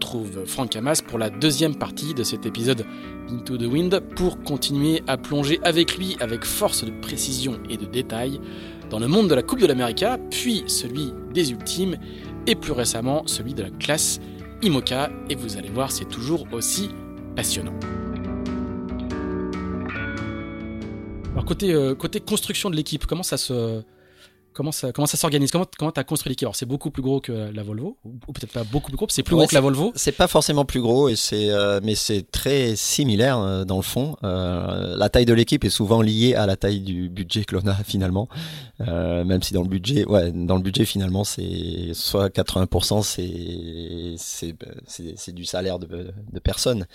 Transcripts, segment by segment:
Retrouve Franck Hamas pour la deuxième partie de cet épisode Into the Wind pour continuer à plonger avec lui avec force de précision et de détail dans le monde de la Coupe de l'América, puis celui des ultimes et plus récemment celui de la classe IMOCA et vous allez voir c'est toujours aussi passionnant. Alors côté, euh, côté construction de l'équipe, comment ça se Comment ça, comment ça s'organise? Comment comment as construit l'équipe? Alors c'est beaucoup plus gros que la Volvo, ou, peut-être pas beaucoup plus gros, c'est plus gros que la Volvo. C'est pas forcément plus gros, et c'est euh, mais c'est très similaire euh, dans le fond. Euh, la taille de l'équipe est souvent liée à la taille du budget que l'on a finalement, même si dans le budget, ouais, dans le budget finalement c'est soit 80% c'est c'est c'est du salaire de, de personnes.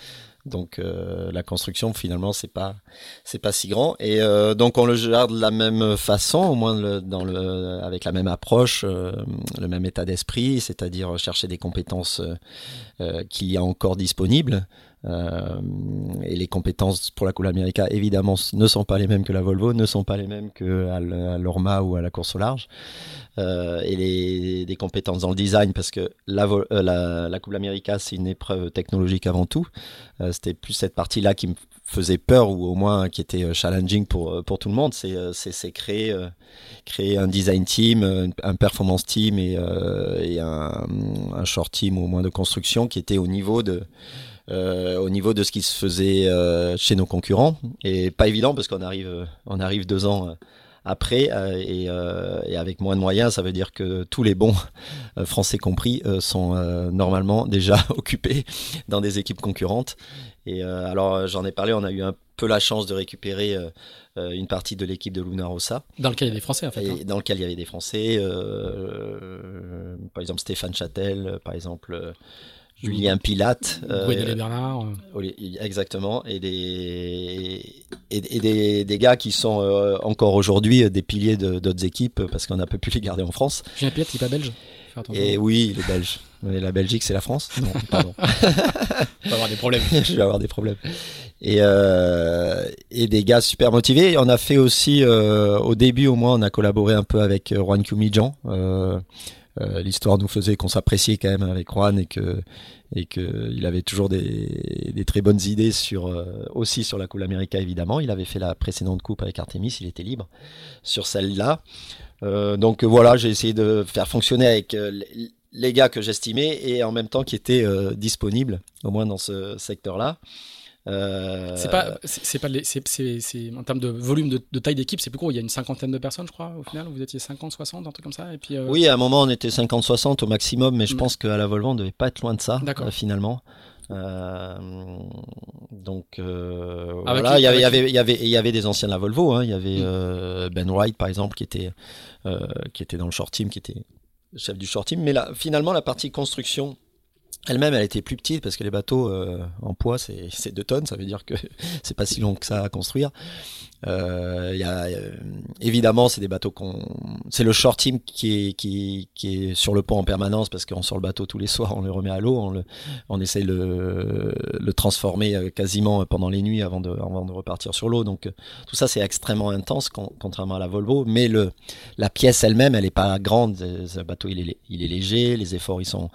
Donc euh, la construction finalement c'est pas c'est pas si grand. Et euh, donc on le gère de la même façon au moins dans le avec la même approche euh, le même état d'esprit c'est-à-dire chercher des compétences qu'il y a encore disponibles et les compétences pour la Coupe America, évidemment, ne sont pas les mêmes que la Volvo, ne sont pas les mêmes que à l'Orma ou à la course au large. Euh, et les, des compétences dans le design, parce que la, euh, la, la c'est une épreuve technologique avant tout. Euh, C'était plus cette partie-là qui me faisait peur, ou au moins qui était challenging pour, pour tout le monde. C'est créer, créer un design team, un performance team et, et un, short team, au moins de construction, qui était au niveau de euh, au niveau de ce qui se faisait euh, chez nos concurrents. Et pas évident parce qu'on arrive, euh, on arrive deux ans après et, et, avec moins de moyens, ça veut dire que tous les bons, français compris, sont normalement déjà occupés dans des équipes concurrentes. Et alors j'en ai parlé, on a eu un peu la chance de récupérer une partie de l'équipe de Luna Rossa. Dans lequel il y avait des Français en fait. Hein. Dans lequel il y avait des Français, par exemple Stéphane Châtel, par exemple Julien Pilate. Euh, Bernard. Euh. Exactement. Et des, et, des, des, gars qui sont euh, encore aujourd'hui des piliers d'autres équipes parce qu'on n'a pas pu les garder en France. Julien Pilate, il n'est pas belge Et oui, il est belge. Mais la Belgique, c'est la France Non, pardon. Je vais avoir des problèmes. Je vais avoir des problèmes. Et, euh, et des gars super motivés. On a fait aussi, euh, au début au moins, on a collaboré un peu avec Juan Cumijan. Euh, euh, l'histoire nous faisait qu'on s'appréciait quand même avec Juan et que et que il avait toujours des, des très bonnes idées sur euh, aussi sur la Coupe América évidemment. Il avait fait la précédente coupe avec Artemis, il était libre sur celle-là. Euh, donc voilà, j'ai essayé de faire fonctionner avec les gars que j'estimais et en même temps qui étaient disponibles au moins dans ce secteur-là. Euh, c'est pas, c'est pas, c'est en termes de volume de, taille d'équipe, c'est plus gros. Il y a une cinquantaine de personnes, je crois, au final. Vous étiez 50, 60, un truc comme ça. Et puis, euh, Oui, à un moment, on était 50, 60 au maximum, mais je pense qu'à la Volvo, on devait pas être loin de ça, euh, finalement. donc voilà, il y, avait, il, y avait, il, y avait, il y avait des anciens de la Volvo. Hein. Il y avait mm. Ben Wright, par exemple, qui était, qui était dans le short team, qui était chef du short team. Mais là, finalement, la partie construction elle-même, elle était plus petite parce que les bateaux en poids, c'est 2 tonnes. Ça veut dire que c'est pas si long que ça à construire. Euh, y a, euh, évidemment, c'est des bateaux qu'on, c'est le short team qui est, qui, qui est sur le pont en permanence parce qu'on sort le bateau tous les soirs, on le remet à l'eau, on, le, on essaye de le, le transformer euh, quasiment pendant les nuits avant de, avant de repartir sur l'eau. Donc tout ça, c'est extrêmement intense contrairement à la Volvo. Mais le, la pièce elle-même, elle est pas grande. Le bateau, il est, il est léger, les efforts, ils sont,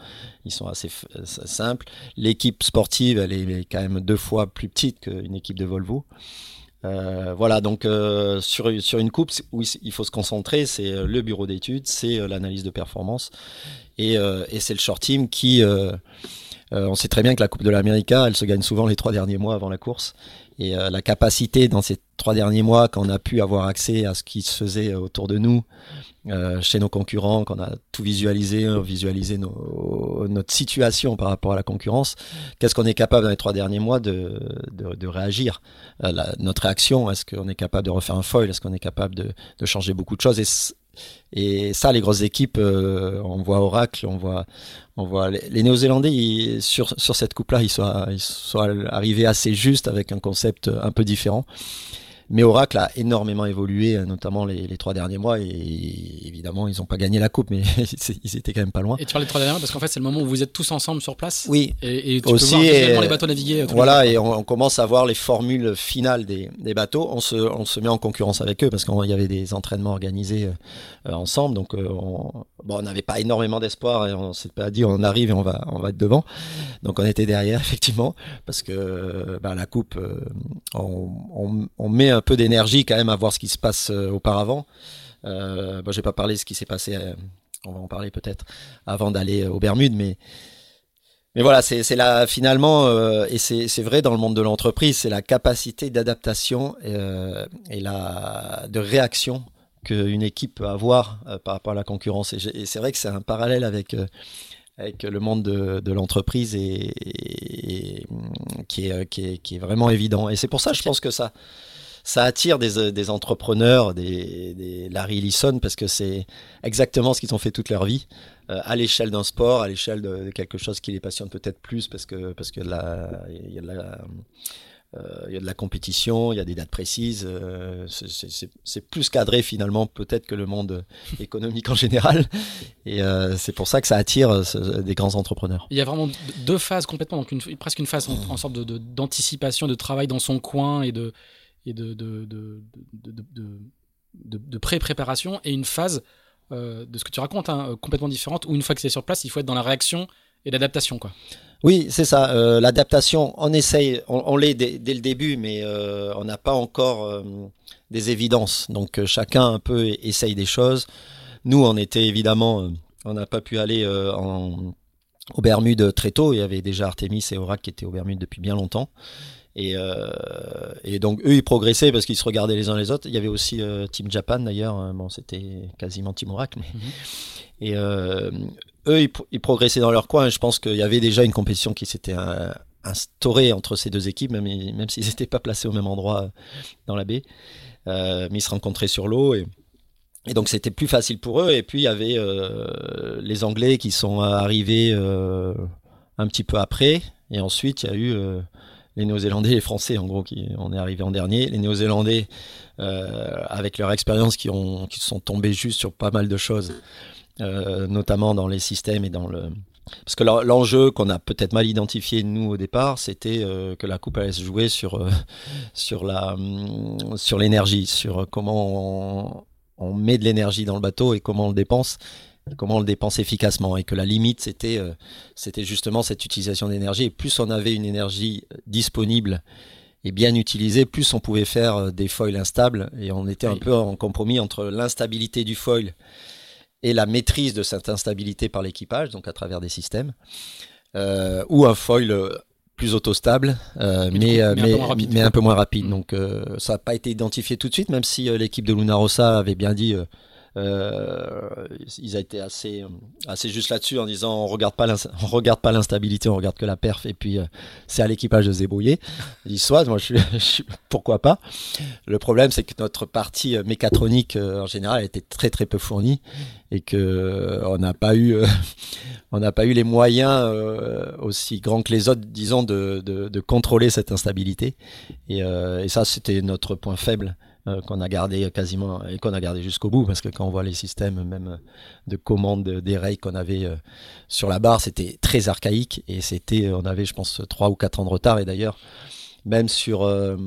ils sont assez simples. L'équipe sportive, elle est quand même deux fois plus petite qu'une équipe de Volvo. Euh, voilà, donc euh, sur, sur une coupe où il faut se concentrer, c'est euh, le bureau d'études, c'est l'analyse de performance et, et c'est le short team qui, on sait très bien que la Coupe de l'Amérique, elle se gagne souvent les trois derniers mois avant la course et la capacité dans ces trois derniers mois qu'on a pu avoir accès à ce qui se faisait autour de nous, euh, chez nos concurrents, qu'on a tout visualisé, euh, visualisé notre situation par rapport à la concurrence, qu'est-ce qu'on est capable dans les trois derniers mois de, de, réagir? Euh, Notre réaction, est-ce qu'on est capable de refaire un foil? Est-ce qu'on est capable de, changer beaucoup de choses? Et ça, les grosses équipes, on voit Oracle, on voit, les, Néo-Zélandais sur, sur cette coupe-là, ils sont, ils sont arrivés assez juste avec un concept un peu différent. Mais Oracle a énormément évolué, euh, notamment les, les trois derniers mois. Et évidemment, ils n'ont pas gagné la coupe, mais ils étaient quand même pas loin. Et tu parles des trois derniers mois parce qu'en fait, c'est le moment où vous êtes tous ensemble sur place. Oui. Et, et tu aussi, peux voir les bateaux naviguer. Euh, voilà, et on, on, commence à voir les formules finales des, des, bateaux. On se, on se met en concurrence avec eux parce qu'il y avait des entraînements organisés euh, ensemble. Donc, on, bon, on n'avait pas énormément d'espoir et on s'est pas dit on arrive et on va, on va être devant. Donc, on était derrière effectivement parce que bah, la coupe, on, on, met un peu d'énergie quand même à voir ce qui se passe euh, auparavant. Euh, bon, je vais pas parler de ce qui s'est passé, euh, on va en parler peut-être avant d'aller aux Bermudes, mais mais voilà, c'est là finalement, et c'est vrai dans le monde de l'entreprise, c'est la capacité d'adaptation et la de réaction qu'une équipe peut avoir par rapport à la concurrence. Et, c'est vrai que c'est un parallèle avec avec le monde de, l'entreprise et, qui, est, qui, est, qui est vraiment évident. Et c'est pour ça, je pense que ça ça attire des, euh, des entrepreneurs, des, Larry Ellison, parce que c'est exactement ce qu'ils ont fait toute leur vie, euh, à l'échelle d'un sport, à l'échelle de, quelque chose qui les passionne peut-être plus, parce que parce que y a de la euh, il y a de la compétition, il y a des dates précises. Euh, c'est plus cadré finalement peut-être que le monde économique en général. Et euh, c'est pour ça que ça attire des grands entrepreneurs. Il y a vraiment deux phases complètement, donc presque une phase en, sorte d'anticipation, de, travail dans son coin et de, pré-préparation et une phase euh, de ce que tu racontes hein, complètement différente où une fois que c'est sur place, il faut être dans la réaction et l'adaptation. quoi. Oui, c'est ça. Euh, l'adaptation, on essaye, on, l'est dès, le début, mais euh, on n'a pas encore des évidences. Donc chacun un peu essaye des choses. Nous, on était évidemment, on n'a pas pu aller aux Bermudes très tôt. Il y avait déjà Artemis et Orac qui étaient aux Bermudes depuis bien longtemps. Et, euh, et, donc eux ils progressaient parce qu'ils se regardaient les uns les autres. Il y avait aussi euh, Team Japan d'ailleurs, hein. bon c'était quasiment Team Oracle. Mais... Mhm. Et euh, eux ils, progressaient dans leur coin. Je pense qu'il y avait déjà une compétition qui s'était instaurée entre ces deux équipes, même, même s'ils n'étaient pas placés au même endroit euh, dans la baie. mais ils se rencontraient sur l'eau et, et donc c'était plus facile pour eux. Et puis il y avait les Anglais qui sont arrivés un petit peu après. Et ensuite il y a eu les Néo-Zélandais les Français, en gros, qui on est arrivé en dernier. Les Néo-Zélandais, euh, avec leur expérience, qui, ont, qui sont tombés juste sur pas mal de choses, euh, notamment dans les systèmes et dans le. Parce que l'enjeu qu'on a peut-être mal identifié nous au départ, c'était euh, que la coupe allait se jouer sur sur sur l'énergie, sur comment on, on met de l'énergie dans le bateau et comment on le dépense comment on le dépense efficacement et que la limite c'était euh, c'était justement cette utilisation d'énergie et plus on avait une énergie euh, disponible et bien utilisée plus on pouvait faire euh, des foils instables et on était un peu en compromis entre l'instabilité du foil et la maîtrise de cette instabilité par l'équipage donc à travers des systèmes euh, ou un foil plus autostable, euh, mais, mais, mais, un mais, un peu moins rapide. Mm. Donc ça n'a pas été identifié tout de suite, même si l'équipe de Luna Rossa avait bien dit ils ont été assez, assez juste là-dessus en disant on regarde pas on regarde pas l'instabilité, on regarde que la perf et puis euh, c'est à l'équipage de se débrouiller. Ils soit, moi je suis, pourquoi pas. Le problème c'est que notre partie euh, mécatronique en général était très très peu fournie et que on n'a pas eu on n'a pas eu les moyens aussi grands que les autres, disons, de, de, de contrôler cette instabilité. Et, et ça c'était notre point faible. Euh, qu'on a gardé quasiment et qu'on a gardé jusqu'au bout parce que quand on voit les systèmes même de commande des rails qu'on avait euh, sur la barre, c'était très archaïque et c'était on avait je pense trois ou quatre ans de retard. Et d'ailleurs même sur euh,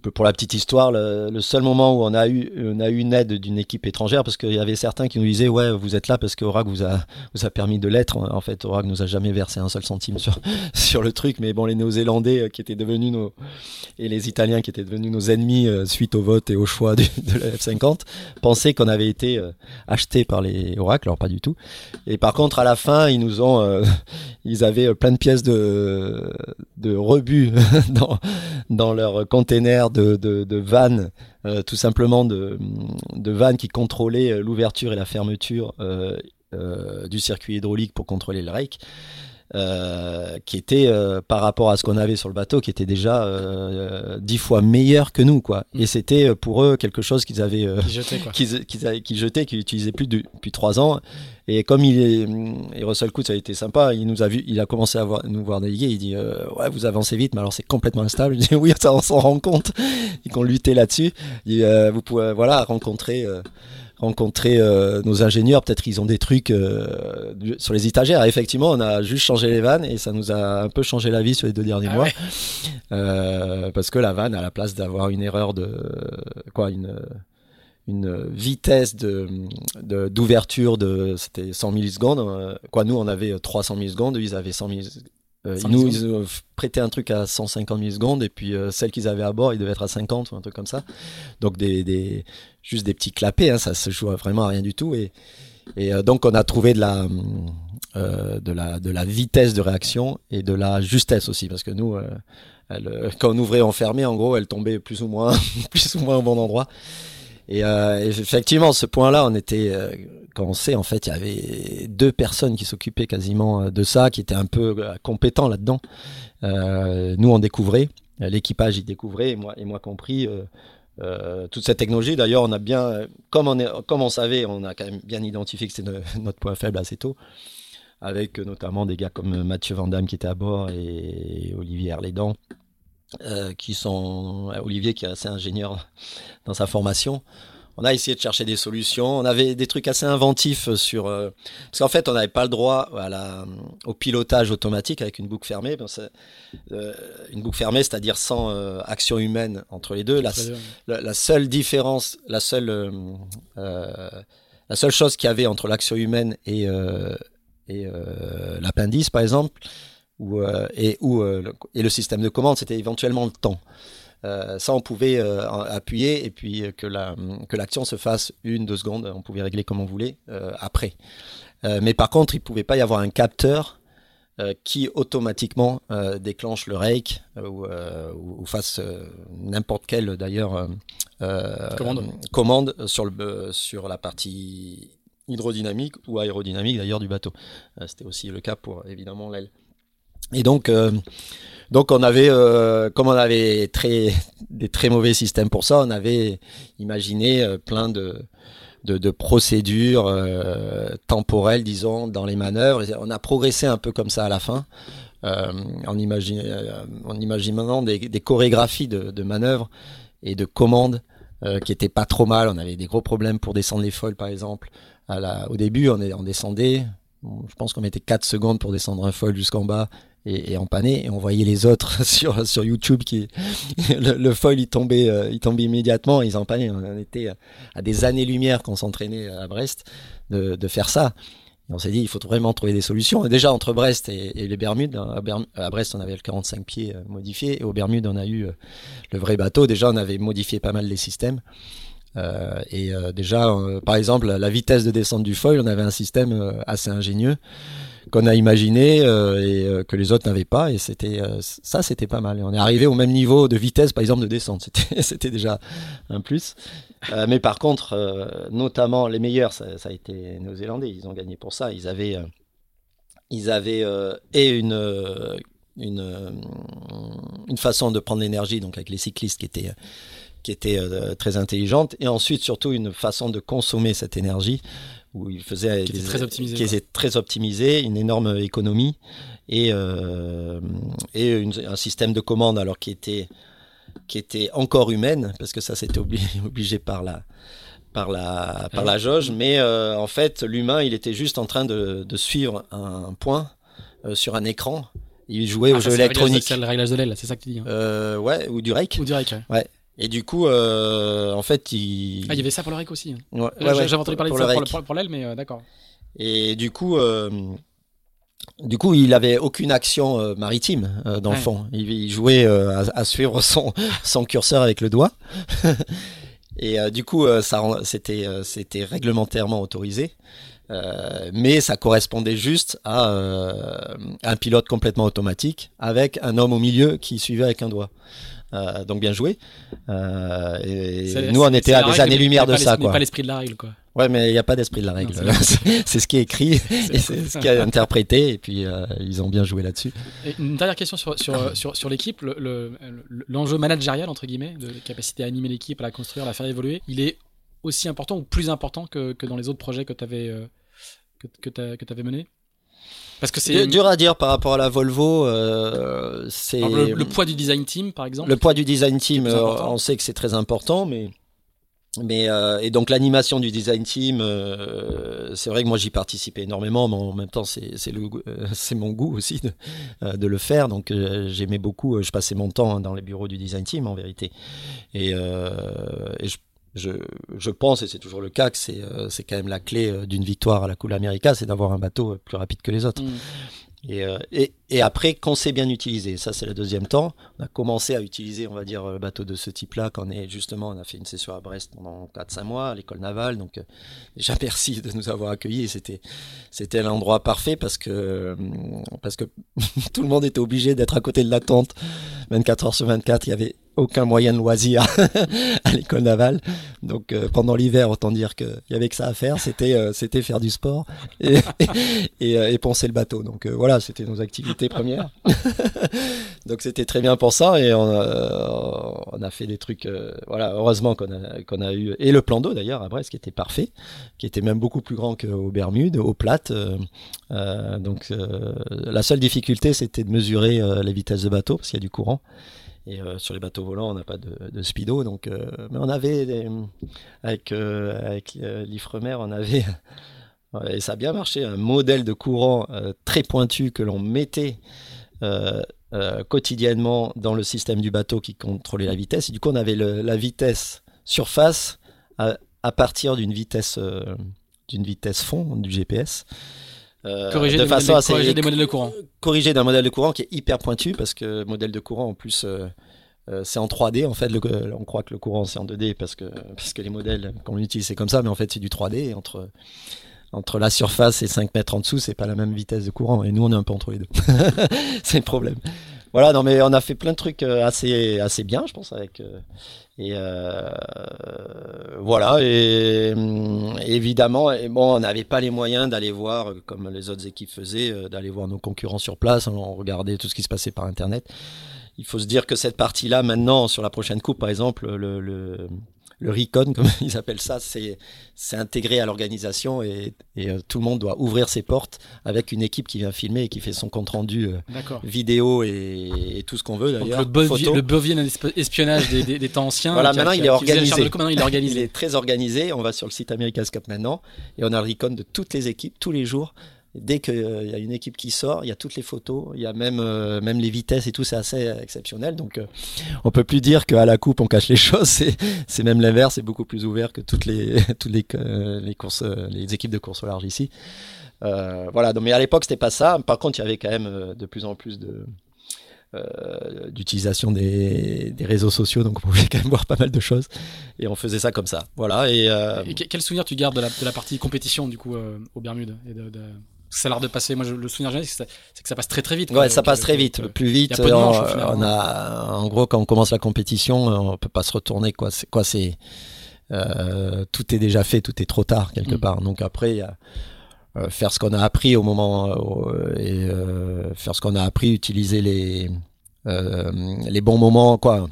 pour la petite histoire, le, seul moment où on a eu, on a eu une aide d'une équipe étrangère, parce qu'il y avait certains qui nous disaient ouais vous êtes là parce que vous a vous a permis de l'être. En fait, Orac nous a jamais versé un seul centime sur sur le truc, mais bon les Néo-Zélandais euh, qui étaient devenus nos et les Italiens qui étaient devenus nos ennemis euh, suite au vote et au choix de la F50 pensaient qu'on avait été euh, acheté par les Oracle, alors pas du tout. Et par contre à la fin ils nous ont ils avaient plein de pièces de de rebut dans dans leur container de, de, euh, tout simplement de, de vannes qui contrôlaient euh, l'ouverture et la fermeture euh, du circuit hydraulique pour contrôler le rake. Qui était par rapport à ce qu'on avait sur le bateau, qui était déjà dix fois meilleur que nous, quoi. Mm. Et c'était pour eux quelque chose qu'ils avaient, qu'ils qu'ils jetaient, qu'ils utilisaient plus depuis trois ans. Et comme il est, et Russell Coutts a été sympa, il nous a vu, il a commencé à voir, nous voir naviguer. Il dit euh, ouais, vous avancez vite, mais alors c'est complètement instable. Je dis oui, ça on s'en rend compte. Et qu'on luttait là-dessus. Il dit, euh, vous pouvez voilà rencontrer. Euh, rencontrer nos ingénieurs, peut-être ils ont des trucs sur les étagères. Effectivement, on a juste changé les vannes et ça nous a un peu changé la vie sur les deux derniers ah mois. parce que la vanne, à la place d'avoir une erreur de quoi, une une vitesse de d'ouverture de, c'était 100 millisecondes euh, quoi nous on avait 300 millisecondes ils avaient 100 euh, nous ils ont prêté un truc à 150 millisecondes et puis euh, celle qu'ils avaient à bord il devait être à 50 ou un truc comme ça. Donc des, des juste des petits clapets hein, ça se joue vraiment à rien du tout et et donc on a trouvé de la de la de la vitesse de réaction et de la justesse aussi parce que nous elle, quand on ouvrait on fermait en gros elle tombait plus ou moins plus ou moins au bon endroit et euh, effectivement, ce point-là, on était, euh, quand on sait, en fait, il y avait deux personnes qui s'occupaient quasiment euh, de ça, qui étaient un peu compétents là-dedans. Nous, on découvrait, l'équipage y découvrait, et moi, et moi compris. toute cette technologie, d'ailleurs, on a bien, comme on, savait, on a quand même bien identifié que c'était notre point faible assez tôt, avec notamment des gars comme Mathieu Vandamme qui était à bord et Olivier Herlédan, euh, qui sont Olivier qui est assez ingénieur dans sa formation. On a essayé de chercher des solutions. On avait des trucs assez inventifs sur euh, parce qu'en fait on n'avait pas le droit à la, au pilotage automatique avec une boucle fermée. Euh, une boucle fermée, c'est-à-dire sans euh, action humaine entre les deux. La, la, seule différence, la seule la seule chose qu'il y avait entre l'action humaine et et l'appendice par exemple, euh, et, où, euh, et le système de commande, c'était éventuellement le temps. Euh, ça, on pouvait appuyer et puis que la que l'action se fasse une, deux secondes. On pouvait régler comme on voulait après. mais par contre, il pouvait pas y avoir un capteur qui automatiquement déclenche le rake ou, ou, fasse n'importe quelle d'ailleurs commande. commande sur le sur la partie hydrodynamique ou aérodynamique d'ailleurs du bateau. C'était aussi le cas pour évidemment l'aile. Et donc, euh, donc on avait, euh, comme on avait très, des très mauvais systèmes pour ça, on avait imaginé euh, plein de, de, procédures temporelles, disons, dans les manœuvres. on a progressé un peu comme ça à la fin, en, imagine, imaginant des, des chorégraphies de, de, manœuvres et de commandes qui étaient pas trop mal. On avait des gros problèmes pour descendre les foils, par exemple. Au début, on, est, on descendait, je pense qu'on mettait 4 secondes pour descendre un foil jusqu'en bas et, et et on voyait les autres sur sur YouTube qui le, foil il tombait euh, il tombait immédiatement. Ils empannaient on était à des années lumière qu'on s'entraînait à Brest de, faire ça. On s'est dit il faut vraiment trouver des solutions. Déjà entre Brest et, les Bermudes à, à, Brest on avait le 45 pieds euh, modifié. Et aux Bermudes on a eu euh, le vrai bateau. Déjà on avait modifié pas mal les systèmes. Et déjà, par exemple, la vitesse de descente du foil, on avait un système assez ingénieux qu'on a imaginé et que les autres n'avaient pas. Et c'était ça, c'était pas mal. Et on est arrivé au même niveau de vitesse, par exemple, de descente. C'était, déjà un plus. mais par contre, notamment les meilleurs, ça, a été néo-zélandais. Ils ont gagné pour ça. Ils avaient, ils avaient et une une, une façon de prendre l'énergie, donc avec les cyclistes qui étaient qui euh, très intelligente, et ensuite surtout une façon de consommer cette énergie où il faisait qui était très optimisé, qui était très optimisé, une énorme économie et euh, et un système de commande alors qui était qui était encore humaine parce que ça c'était obligé, obligé par la par la par la jauge, mais euh, en fait l'humain il était juste en train de, de suivre un point sur un écran. Il jouait ah, au jeu électronique. C'est le réglage de l'aile, c'est ça que tu dis. Hein. ouais, ou du rake. Ou du rake. Ouais. ouais. Et du coup, euh, en fait, il. Ah, il y avait ça pour le REC aussi. Hein. Ouais, ouais, J'avais entendu parler de ça pour, pour l'aile, mais euh, d'accord. Et du coup, euh, du coup, il avait aucune action euh, maritime euh, dans le fond. Il, il jouait à, à, suivre son, son curseur avec le doigt. Et du coup, ça, c'était, c'était réglementairement autorisé. mais ça correspondait juste à un pilote complètement automatique avec un homme au milieu qui suivait avec un doigt. Euh, donc bien joué. Euh, et nous, on était à des années-lumière de ça. Quoi. pas l'esprit de la règle, quoi. Ouais, mais il n'y a pas d'esprit de la règle. C'est ce qui est écrit, et c'est ce qui est interprété, et puis euh, ils ont bien joué là-dessus. Une dernière question sur, sur, sur, sur l'équipe, l'enjeu le, managérial, entre guillemets, de capacité à animer l'équipe, à la construire, à la faire évoluer, il est aussi important ou plus important que, que dans les autres projets que tu avais, que, que avais menés? Parce que c'est dur à dire par rapport à la Volvo. Euh, c'est le, poids du design team, par exemple. Le poids du design team, euh, on sait que c'est très important, mais mais euh, et donc l'animation du design team, euh, c'est vrai que moi j'y participais énormément, mais en même temps c'est c'est le euh, c'est mon goût aussi de, de le faire. Donc j'aimais beaucoup, je passais mon temps dans les bureaux du design team en vérité, et, et je je, je, pense, et c'est toujours le cas, que c'est euh, quand même la clé euh, d'une victoire à la Coupe America, c'est d'avoir un bateau euh, plus rapide que les autres. Mm. Et, et, et, après, qu'on sait bien utiliser, ça c'est le deuxième temps. On a commencé à utiliser, on va dire, le bateau de ce type-là quand on est justement, on a fait une session à Brest pendant 4-5 mois à l'école navale. Donc déjà merci de nous avoir accueillis. C'était c'était l'endroit parfait parce que parce que tout le monde était obligé d'être à côté de la tente 24 heures sur 24. Il y avait aucun moyen de loisir à l'école navale. Donc euh, pendant l'hiver, autant dire qu'il y avait que ça à faire, c'était euh, faire du sport et, et, euh, et, poncer le bateau. Donc voilà, c'était nos activités premières. Donc c'était très bien pour ça et on a, fait des trucs. voilà, heureusement qu'on a qu'on a eu et le plan d'eau d'ailleurs à Brest qui était parfait, qui était même beaucoup plus grand qu'aux Bermudes, aux plates. donc la seule difficulté, c'était de mesurer les vitesses de bateau parce qu'il y a du courant. Et euh, sur les bateaux volants, on n'a pas de, speedo, donc euh, mais on avait des, avec euh, l'Ifremer, on avait et ça a bien marché un modèle de courant très pointu que l'on mettait quotidiennement dans le système du bateau qui contrôlait la vitesse. Et du coup, on avait la vitesse surface à, à partir d'une vitesse d'une vitesse fond du GPS. Euh, corriger de façon assez corriger des modèles de courant. Corriger d'un modèle de courant qui est hyper pointu parce que modèle de courant en plus euh, euh, c'est en 3D en fait. Le, on croit que le courant c'est en 2D parce que parce que les modèles qu'on utilise c'est comme ça, mais en fait c'est du 3D entre entre la surface et 5 mètres en dessous, c'est pas la même vitesse de courant. Et nous on est un peu entre les deux. c'est le problème. Voilà, non mais on a fait plein de trucs assez assez bien, je pense avec et euh, voilà, et, hum, évidemment, bon, on n'avait pas les moyens d'aller voir, comme les autres équipes faisaient, euh, d'aller voir nos concurrents sur place, on regardait tout ce qui se passait par Internet. Il faut se dire que cette partie-là, maintenant, sur la prochaine coupe, par exemple, le, le, le recon, comme ils appellent ça, c'est c'est intégré à l'organisation et, et euh, tout le monde doit ouvrir ses portes avec une équipe qui vient filmer et qui fait son compte rendu euh, vidéo et, et, tout ce qu'on veut d'ailleurs. Le, Bovier, le espionnage des, des, des, temps anciens. Voilà, maintenant, il est organisé. maintenant il est organisé. il est très organisé. On va sur le site America's Cup maintenant et on a le recon de toutes les équipes tous les jours dès qu'il euh, y a une équipe qui sort, il y a toutes les photos, il y a même euh, même les vitesses et tout, c'est assez exceptionnel. Donc euh, on peut plus dire qu'à la coupe on cache les choses, c'est même l'inverse, c'est beaucoup plus ouvert que toutes les toutes les courses les équipes de course au large ici. Euh, voilà, donc, mais à l'époque c'était pas ça. Par contre, il y avait quand même de plus en plus de euh, d'utilisation des, des, réseaux sociaux, donc on pouvait quand même voir pas mal de choses. Et on faisait ça comme ça. Voilà. Et, quel souvenir tu gardes de la, partie compétition du coup euh, au Bermudes et ça a l'air de passer. Moi, je, le souvenir c'est que, ça passe très très vite. Ouais, ça passe très vite. plus vite. on, a, en gros, quand on commence la compétition, on peut pas se retourner. Quoi, c'est quoi, c'est euh, tout est déjà fait, tout est trop tard quelque mm. part. Donc après, il y a euh, faire ce qu'on a appris au moment euh, et euh, faire ce qu'on a appris, utiliser les les bons moments, quoi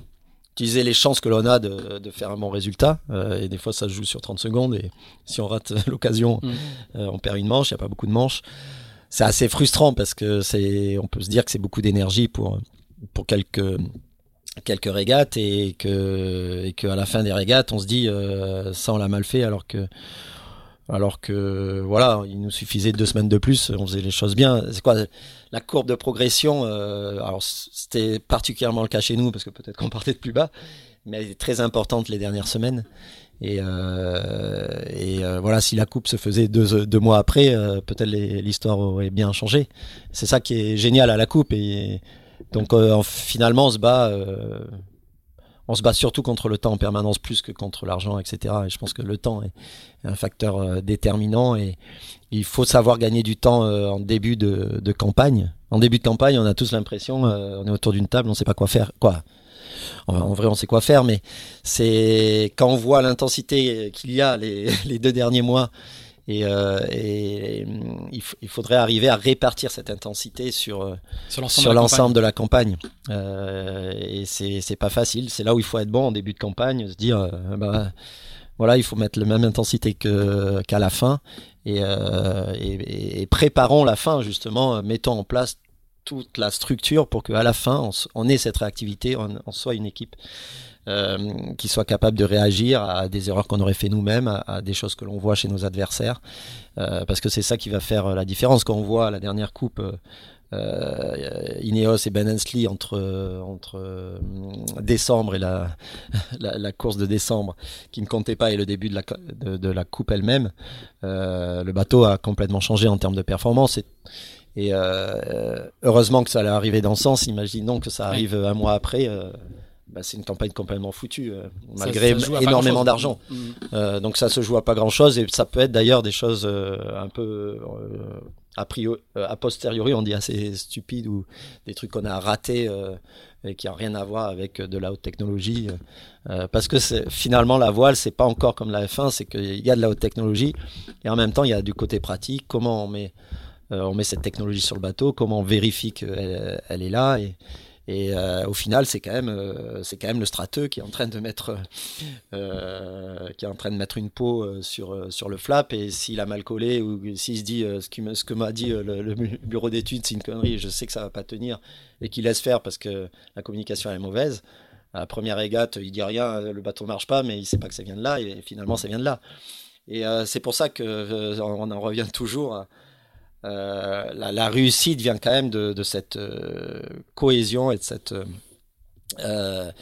utiliser les chances que l'on a de, de, faire un bon résultat. Euh, et des fois, ça se joue sur 30 secondes. Et si on rate l'occasion, mm. euh, on perd une manche. Il n'y a pas beaucoup de manches. C'est assez frustrant parce que c'est, on peut se dire que c'est beaucoup d'énergie pour, pour quelques, quelques régates et que, et qu'à la fin des régates, on se dit, euh, ça, on l'a mal fait alors que, alors que voilà, il nous suffisait deux semaines de plus, on faisait les choses bien. C'est quoi la courbe de progression euh, Alors c'était particulièrement le cas chez nous parce que peut-être qu'on partait de plus bas, mais elle est très importante les dernières semaines. Et, euh, et euh, voilà, si la coupe se faisait deux, deux mois après, euh, peut-être l'histoire aurait bien changé. C'est ça qui est génial à la coupe. Et donc finalement, on se bat on se bat surtout contre le temps en permanence plus que contre l'argent, etc. Et je pense que le temps est un facteur euh, déterminant et il faut savoir gagner du temps euh, en début de, campagne. En début de campagne, on a tous l'impression, euh, on est autour d'une table, on sait pas quoi faire. En, vrai, on sait quoi faire, mais c'est quand on voit l'intensité qu'il y a les deux derniers mois et, euh, et il, faudrait arriver à répartir cette intensité sur, euh, sur l'ensemble de, la campagne. Euh, et c'est pas facile. C'est là où il faut être bon en début de campagne, se dire, euh, bah, voilà, il faut mettre la même intensité qu'à la fin. Et, et, et, préparons la fin, justement, mettons en place toute la structure pour qu'à la fin, on, ait cette réactivité, on, soit une équipe euh, qui soit capable de réagir à des erreurs qu'on aurait fait nous-mêmes, à, des choses que l'on voit chez nos adversaires, euh, parce que c'est ça qui va faire la différence. Quand on voit la dernière coupe euh, Ineos et Ben Hensley entre, euh, décembre et la, course de décembre, qui ne comptait pas, et le début de la, coupe elle-même, euh, le bateau a complètement changé en termes de performance. Et euh, heureusement que ça allait arriver dans ce sens. Imaginons que ça arrive un mois après. Euh, bah, c'est une campagne complètement foutue, euh, malgré énormément d'argent. Mm. Euh, donc ça se joue à pas grand-chose et ça peut être d'ailleurs des choses euh, un peu a priori, a posteriori, on dit assez stupides ou des trucs qu'on a ratés et qui n'ont rien à voir avec de la haute technologie. parce que finalement la voile, c'est pas encore comme la F1, c'est qu'il y a de la haute technologie et en même temps il y a du côté pratique. Comment on met on met cette technologie sur le bateau, comment on vérifie qu'elle elle est là et euh, au final, c'est quand même, euh, le strateux qui est en train de mettre, euh, une peau sur le flap. Et s'il a mal collé ou s'il se dit ce, que m'a dit le, bureau d'études, c'est une connerie, je sais que ça va pas tenir, et qu'il laisse faire parce que la communication est mauvaise. À la première régate, il dit rien, le bateau marche pas, mais il sait pas que ça vient de là. Et finalement, ça vient de là. Et c'est pour ça que on en revient toujours. Euh, la, réussite vient quand même de, cette euh, cohésion et de cette euh,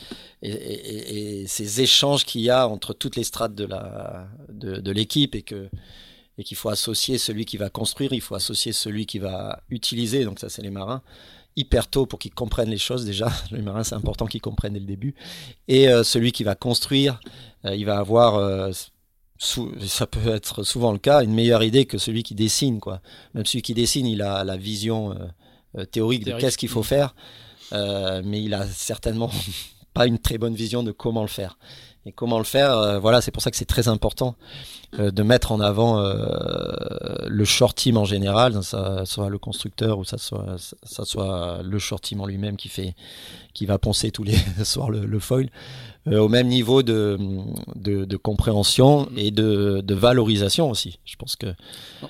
et, ces échanges qu'il y a entre toutes les strates de la de, l'équipe et que et qu'il faut associer celui qui va construire, il faut associer celui qui va utiliser. Donc ça, c'est les marins hyper tôt pour qu'ils comprennent les choses déjà. Les marins, c'est important qu'ils comprennent dès le début. Et celui qui va construire, il va avoir ça peut être souvent le cas, une meilleure idée que celui qui dessine. Quoi. Même celui qui dessine, il a la vision euh, euh, théorique, de qu'est-ce qu'il faut faire, euh, mais il a certainement pas une très bonne vision de comment le faire. Et comment le faire, voilà, c'est pour ça que c'est très important de mettre en avant le short team en général, ça soit le constructeur ou ça soit ça soit le short team en lui-même qui fait qui va poncer tous les soirs le, le foil. Euh, au même niveau de, de, compréhension mm. et de, de, valorisation aussi. Je pense que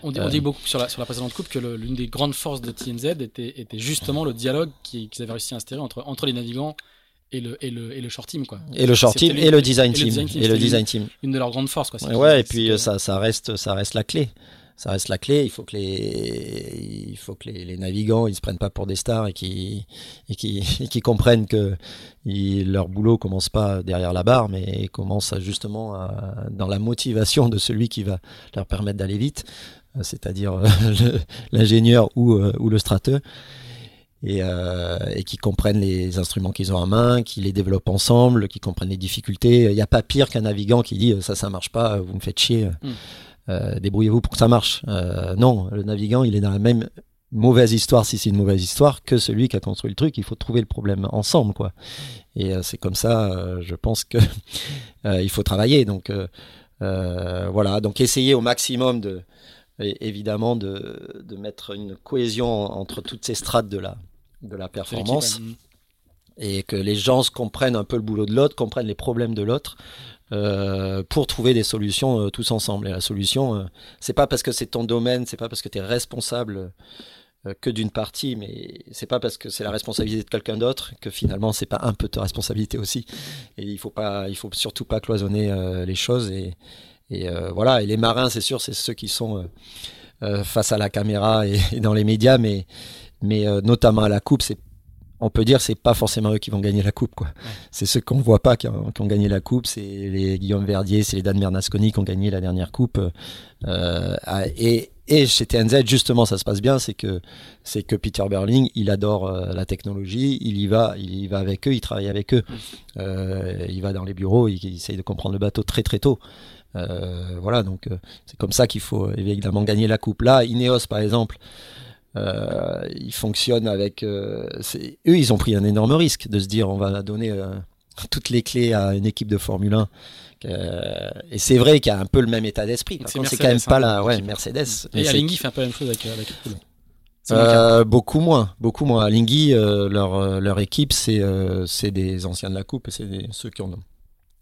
on dit, on dit euh, beaucoup sur la, sur la précédente coupe que l'une des grandes forces de TNZ était, était justement le dialogue qu'ils avaient réussi à instaurer entre, entre les navigants et le, et le, et le short team quoi. Et le short team et, le design team et le design team. Une de leurs grandes forces quoi. Ouais, et puis ça, ça reste ça reste la clé ça reste la clé. Il faut que les, il faut que les, navigants ils se prennent pas pour des stars et qui comprennent que leur boulot commence pas derrière la barre, mais commence justement dans la motivation de celui qui va leur permettre d'aller vite, c'est-à-dire euh, l'ingénieur ou, euh, ou le strateux. Et, euh, qui comprennent les instruments qu'ils ont en main, qui les développent ensemble, qui comprennent les difficultés. Il n'y a pas pire qu'un navigant qui dit ça, ça marche pas, vous me faites chier. Mm. Débrouillez-vous pour que ça marche. non, le navigant, il est dans la même mauvaise histoire si c'est une mauvaise histoire que celui qui a construit le truc. Il faut trouver le problème ensemble, quoi. Et c'est comme ça, je pense que il faut travailler. Donc voilà, donc essayer au maximum de évidemment de, de, mettre une cohésion entre toutes ces strates de la, de la performance et que les gens comprennent un peu le boulot de l'autre, comprennent les problèmes de l'autre. Euh, pour trouver des solutions euh, tous ensemble. Et la solution, euh, c'est pas parce que c'est ton domaine, c'est pas parce que tu es responsable que d'une partie, mais c'est pas parce que c'est la responsabilité de quelqu'un d'autre que finalement c'est pas un peu ta responsabilité aussi. Et il faut pas, il faut surtout pas cloisonner les choses et, voilà. Et les marins, c'est sûr, c'est ceux qui sont face à la caméra et, et, dans les médias, mais mais notamment à la coupe, c'est on peut dire c'est pas forcément eux qui vont gagner la coupe quoi. C'est ceux qu'on voit pas qui ont, gagné la coupe, c'est les Guillaume Verdier, c'est les Dan Bernasconi qui ont gagné la dernière coupe. Euh, et, et chez TNZ justement ça se passe bien, c'est que c'est que Peter Berling il adore euh, la technologie, il y va, il y va avec eux, il travaille avec eux, euh, il va dans les bureaux, il, il, essaye de comprendre le bateau très très tôt. voilà donc c'est comme ça qu'il faut évidemment gagner la coupe. Là Ineos par exemple. Euh, ils fonctionnent avec. Euh, eux, ils ont pris un énorme risque de se dire on va donner euh, toutes les clés à une équipe de Formule 1. et c'est vrai qu'il y a un peu le même état d'esprit. C'est quand même pas hein, la ouais, Mercedes. Et Alinghi fait un peu la même chose avec, avec euh, beaucoup moins, beaucoup moins. Alinghi, leur, leur équipe, c'est c'est des anciens de la coupe, c'est ceux qui ont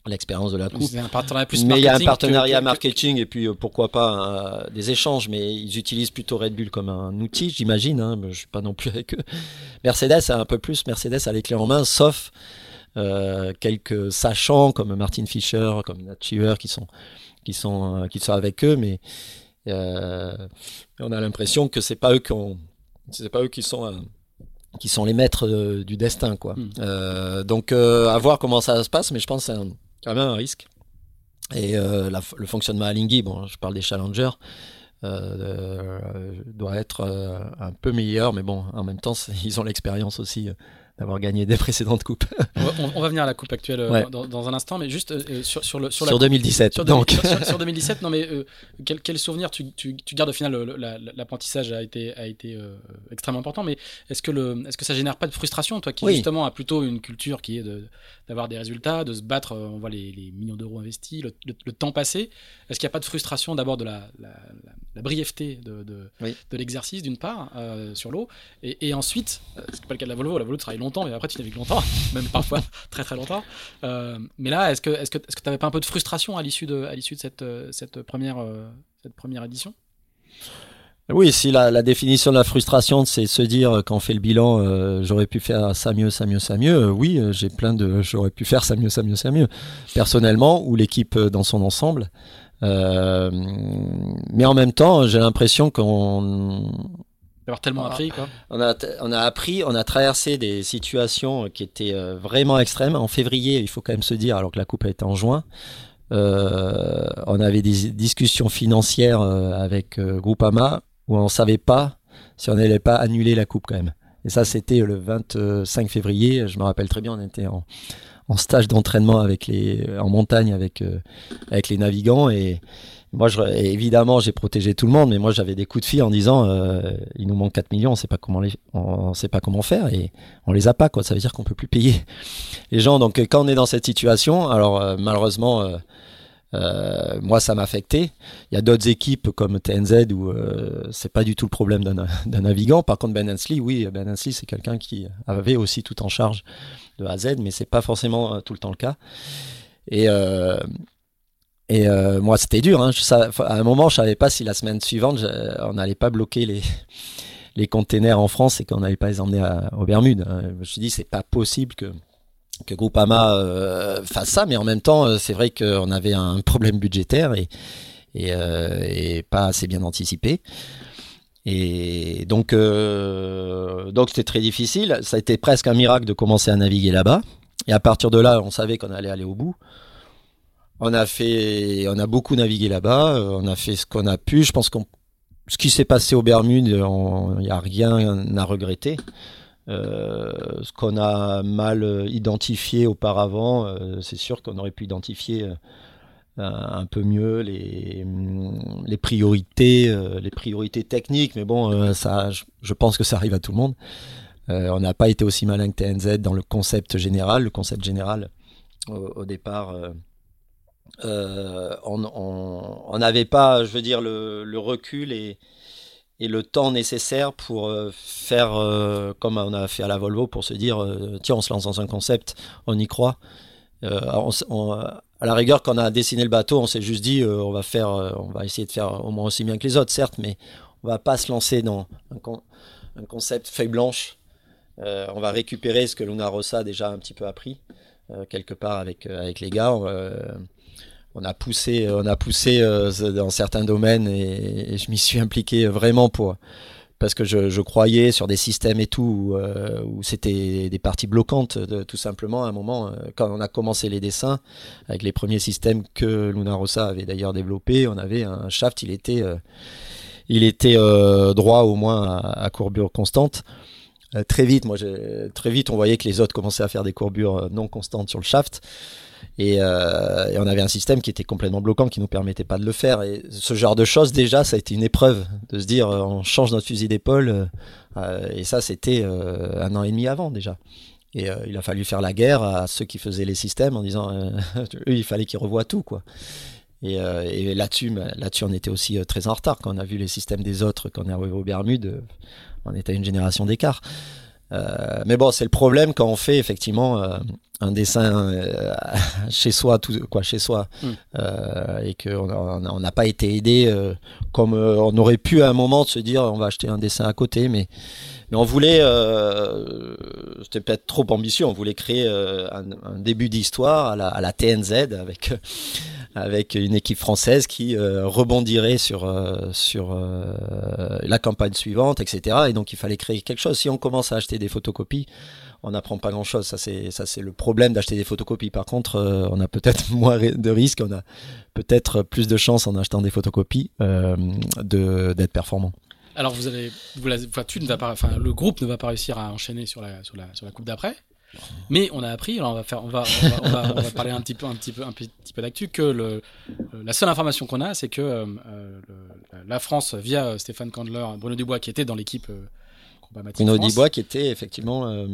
l'expérience de la coupe. mais il y a un partenariat marketing et puis euh, pourquoi pas euh, des échanges, mais ils utilisent plutôt Red Bull comme un outil, j'imagine. Hein, je suis pas non plus avec eux. Mercedes a un peu plus, Mercedes a les clés en main, sauf euh, quelques sachants comme Martin Fischer, comme Nat qui sont qui sont qui sont avec eux, mais on a l'impression que c'est pas eux qui ont, c'est pas eux qui sont qui sont les maîtres du destin, quoi. Hmm. donc à voir comment ça se passe, mais je pense que c'est un quand même un risque. Et euh, le fonctionnement à Lingui, bon, je parle des challengers, euh, doit être euh, un peu meilleur, mais bon, en même temps, ils ont l'expérience aussi d'avoir gagné des précédentes coupes. on, va, venir à la coupe actuelle euh, dans, un instant, mais juste euh, euh, sur, sur, le, sur, la 2017. Sur, donc. Sur, 2017, non mais quel, quel, souvenir tu, tu, tu, gardes au final L'apprentissage a été, a été extrêmement important, mais est-ce que, le, est -ce que ça génère pas de frustration, toi qui justement a plutôt une culture qui est d'avoir des résultats, de se battre, on voit les, les millions d'euros investis, le, temps passé, est-ce qu'il n'y a pas de frustration d'abord de la, la, brièveté de, de, de l'exercice d'une part sur l'eau, et, et, ensuite, c'est pas le cas de la Volvo, la Volvo travaille longtemps, mais après tu navigues longtemps, même parfois très très longtemps. Euh, mais là, est-ce que est-ce est-ce pas un peu de frustration à l'issue de de cette euh, cette première euh, cette première édition? Oui, si la, la, définition de la frustration, c'est se dire quand on fait le bilan, j'aurais pu faire ça mieux, ça mieux, ça mieux. oui, j'ai plein de j'aurais pu faire ça mieux, ça mieux, ça mieux. Personnellement, ou l'équipe dans son ensemble. mais en même temps, j'ai l'impression qu'on D'avoir tellement appris, quoi. On a, on a appris, on a traversé des situations qui étaient euh, vraiment extrêmes. En février, il faut quand même se dire, alors que la coupe a été en juin, euh, on avait des discussions financières euh, avec Groupama où on ne savait pas si on n'allait pas annuler la coupe quand même. Et ça, c'était le 25 février. Je me rappelle très bien, on était en, en stage d'entraînement avec les, en montagne avec, avec les navigants et moi, évidemment, j'ai protégé tout le monde, mais moi, j'avais des coups de fil en disant, euh, il nous manque 4 millions, on sait pas comment on sait pas comment faire et on les a pas, quoi. Ça veut dire qu'on peut plus payer les gens. Donc, quand on est dans cette situation, alors euh, malheureusement, euh, euh, moi, ça m'a affecté. Il y a d'autres équipes comme TNZ où euh, c'est pas du tout le problème d'un navigant. Par contre, Ben Hensley, oui, Ben Hensley, c'est quelqu'un qui avait aussi tout en charge de A à Z, mais c'est pas forcément tout le temps le cas. Et et euh, moi, c'était dur. Hein. à un moment, je savais pas si la semaine suivante, on n'allait pas bloquer les, les containers en France et qu'on n'allait pas les emmener aux Bermudes. Hein. Je me suis dit, c'est pas possible que que Groupama euh, fasse ça, mais en même temps, euh, c'est vrai qu'on avait un problème budgétaire et et, pas assez bien anticipé. Et donc, donc c'était très difficile. Ça a été presque un miracle de commencer à naviguer là-bas. Et à partir de là, on savait qu'on allait aller au bout. On a fait, on a beaucoup navigué là-bas. Euh, on a fait ce qu'on a pu. Je pense qu'on, ce qui s'est passé aux Bermudes, il n'y a rien à regretter. Euh, ce qu'on a mal identifié auparavant, euh, c'est sûr qu'on aurait pu identifier un peu mieux les, les priorités, les priorités techniques. Mais bon, ça, je, pense que ça arrive à tout le monde. on n'a pas été aussi malin que TNZ dans le concept général. Le concept général, au, départ, on n'avait pas, je veux dire, le, recul et, le temps nécessaire pour euh, faire euh, comme on a fait à la Volvo pour se dire euh, tiens on se lance dans un concept on y croit. À la rigueur quand on a dessiné le bateau on s'est juste dit on va faire on va essayer de faire au moins aussi bien que les autres certes mais on va pas se lancer dans un, concept feuille blanche. On va récupérer ce que Luna Rossa a déjà un petit peu appris quelque part avec avec les gars. On a poussé, on a poussé euh, dans certains domaines et, je m'y suis impliqué vraiment pour parce que je, croyais sur des systèmes et tout où, euh, c'était des parties bloquantes tout simplement à un moment euh, quand on a commencé les dessins avec les premiers systèmes que Luna Rossa avait d'ailleurs développé on avait un shaft il était il était droit au moins à, courbure constante très vite moi très vite on voyait que les autres commençaient à faire des courbures non constantes sur le shaft euh, et, on avait un système qui était complètement bloquant, qui nous permettait pas de le faire. Et ce genre de choses, déjà, ça a été une épreuve de se dire, euh, on change notre fusil d'épaule. Euh, et ça, c'était un an et demi avant déjà. Et il a fallu faire la guerre à ceux qui faisaient les systèmes en disant, eux, il fallait qu'ils revoient tout, quoi. Et, et là-dessus, là-dessus, on était aussi très en retard quand on a vu les systèmes des autres, quand on est arrivé aux Bermudes, on était à une génération d'écart. Euh, mais bon, c'est le problème quand on fait effectivement euh, un dessin euh, chez soi, tout, quoi, chez soi, mm. et qu'on n'a pas été aidé comme on aurait pu à un moment de se dire on va acheter un dessin à côté, mais mais on voulait, c'était peut-être trop ambitieux, on voulait créer un, un, début d'histoire à la, à la TNZ avec avec une équipe française qui euh, rebondirait sur euh, sur euh, la campagne suivante, etc. Et donc il fallait créer quelque chose. Si on commence à acheter des photocopies, on n'apprend pas grand-chose. Ça c'est le problème d'acheter des photocopies. Par contre, on a peut-être moins de risques, on a peut-être plus de chances en achetant des photocopies d'être performant. Alors vous avez, vous, tu ne vas pas, enfin le groupe ne va pas réussir à enchaîner sur la sur la sur la coupe d'après. Mais on a appris, alors on va faire, on va, on va, on va, parler un petit peu, un petit peu, un petit peu d'actu que le, la seule information qu'on a, c'est que euh, la France, via Stéphane Candler, Bruno Dubois, qui était dans l'équipe euh, Bruno Dubois, qui était effectivement, euh,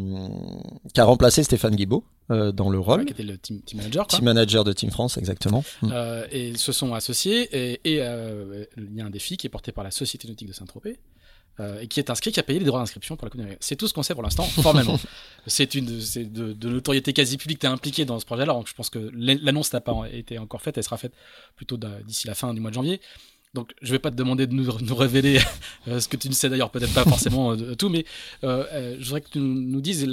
qui a remplacé Stéphane Guibaud dans le rôle, qui était le team, manager, team manager de Team France, exactement. et se sont associés, et il y a un défi qui est porté par la Société nautique de Saint-Tropez. Euh, et qui est inscrit, qui a payé les droits d'inscription pour la Coupe d'Amérique. C'est tout ce qu'on sait pour l'instant, formellement. c'est une de, de, notoriété quasi publique, tu es impliqué dans ce projet-là, donc je pense que l'annonce n'a pas été encore faite, elle sera faite plutôt d'ici la fin du mois de janvier. Donc, je vais pas te demander de nous, nous révéler euh, ce que tu ne sais d'ailleurs peut-être pas forcément euh, tout, mais je voudrais que tu nous dises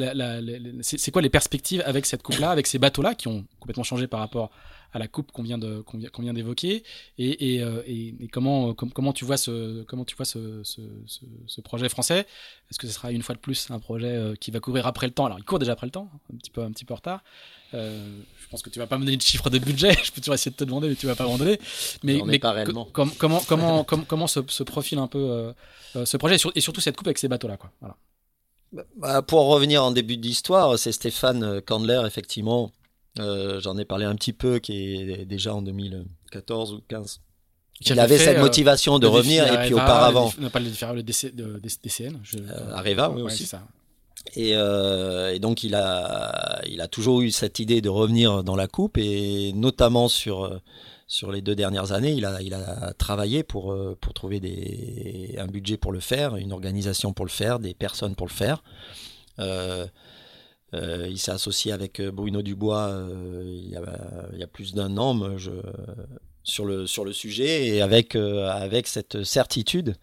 c'est quoi les perspectives avec cette coupe-là, avec ces bateaux-là qui ont complètement changé par rapport à la coupe qu'on vient de qu'on vient, d'évoquer. Et, et, euh, et, comment comment tu vois ce comment tu vois ce, ce, ce, projet français? Est-ce que ce sera une fois de plus un projet euh, qui va courir après le temps? Alors il court déjà après le temps un petit peu un petit peu en retard. Euh, je pense que tu vas pas me donner de chiffre de budget je peux toujours essayer de te demander mais tu vas pas m'en donner mais, mais pas réellement. comment comment comment comment se, se, profile un peu ce projet? Et, surtout cette coupe avec ces bateaux là quoi. Voilà. Bah, pour revenir en début d'histoire, c'est Stéphane Candler, effectivement, euh, j'en ai parlé un petit peu, qui est déjà en 2014 ou 15. Il avait cette euh, motivation de revenir et puis auparavant. On n'a pas le le DCN. Je... Euh, Areva, oui, aussi. Ça. Et, et, donc il a, il a toujours eu cette idée de revenir dans la coupe et notamment sur sur les deux dernières années, il a, il a travaillé pour, pour trouver des, un budget pour le faire, une organisation pour le faire, des personnes pour le faire. Euh, euh, il s'est associé avec euh, Bruno Dubois euh, il, y a, plus d'un an sur, le, sujet et avec, cette certitude.